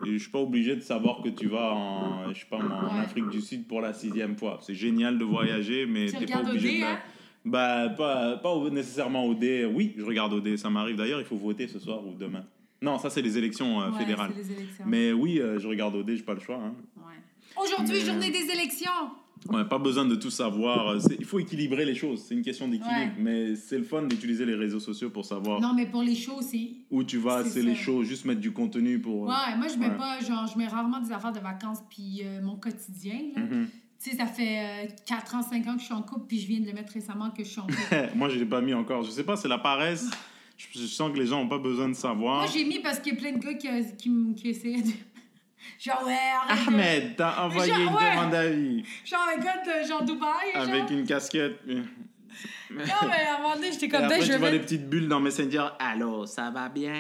je suis pas obligé de savoir que tu vas en, je sais pas, en Ouais. Afrique du Sud pour la sixième fois. C'est génial de voyager, mais Tu t'es pas obligé de. la- hein? Bah, pas, pas nécessairement au dé. Oui, je regarde au dé, ça m'arrive. D'ailleurs, il faut voter ce soir ou demain. Non, ça, c'est les élections euh, Ouais, fédérales. c'est les élections. Mais oui, euh, je regarde au dé, j'ai pas le choix. hein. Ouais. Aujourd'hui, Mais- journée des élections. Ouais, pas besoin de tout savoir. C'est- Il faut équilibrer les choses. C'est une question d'équilibre. Ouais. Mais c'est le fun d'utiliser les réseaux sociaux pour savoir Non, mais pour les shows, c'est. où tu vas. C'est C'est les ça. shows, juste mettre du contenu pour. Ouais, moi, je mets Ouais. pas, genre, je mets rarement des affaires de vacances puis euh, mon quotidien, là. Mhm. Tu sais, ça fait 4 ans, 5 ans que je suis en couple, puis je viens de le mettre récemment que je suis en couple. *laughs* Moi, je l'ai pas mis encore. Je sais pas, c'est la paresse. *laughs* Je, je sens que les gens ont pas besoin de savoir. Moi, j'ai mis parce qu'il y a plein de gars qui, qui, essayaient de. *laughs* Genre, ouais, arrête. Ahmed, t'as envoyé Genre, une ouais. demande d'avis Genre, un gars de genre Dubaï. Genre. avec une casquette. Et Non, mais à un moment donné, j'étais comme, après, ben, je tu vois les petites bulles dans Messenger. Allô, ça va bien?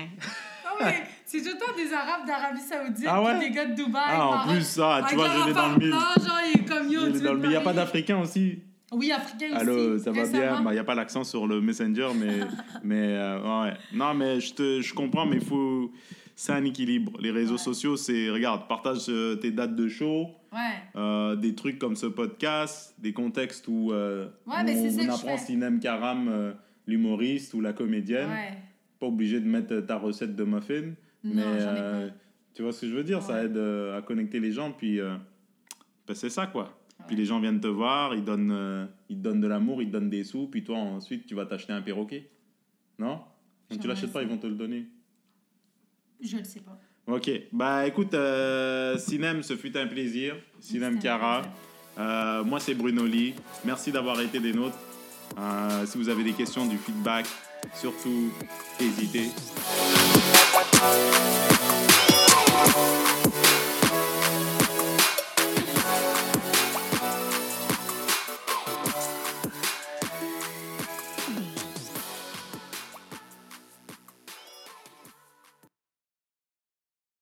Non, mais c'est tout le temps des Arabes d'Arabie Saoudite, Ah ouais? des gars de Dubaï. Ah, en plus, ça, tu Avec vois, je l'ai dans le mille. blanche, genre, il est comme yo, dans le mille. Il n'y a pas d'Africains aussi Oui, africain aussi. Allô, ça va bien? Bah, Il n'y a pas l'accent sur le Messenger, mais. *laughs* mais euh, ouais. Non, mais je, te, je comprends, mais il faut. C'est un équilibre. Les réseaux Ouais. sociaux, c'est. Regarde, partage euh, tes dates de show. Ouais. Euh, des trucs comme ce podcast, des contextes où, euh, Ouais, où mais c'est on, je apprend. Sinem Karam, l'humoriste ou la comédienne. Ouais. Pas obligé de mettre ta recette de muffin. Non, mais tu vois ce que je veux dire? Ça aide à connecter les gens. Puis ben, c'est ça, quoi. Puis les gens viennent te voir, ils, donnent, euh, ils te donnent de l'amour, ils te donnent des sous. Puis toi, ensuite, tu vas t'acheter un perroquet. Non? Donc, tu l'achètes pas, ils vont te le donner. Je le sais pas. Ok, bah écoute, euh, Sinem, ce fut un plaisir. Sinem Cara. Euh, moi, c'est Bruno Lee. Merci d'avoir été des nôtres. Euh, si vous avez des questions, du feedback, surtout, hésitez.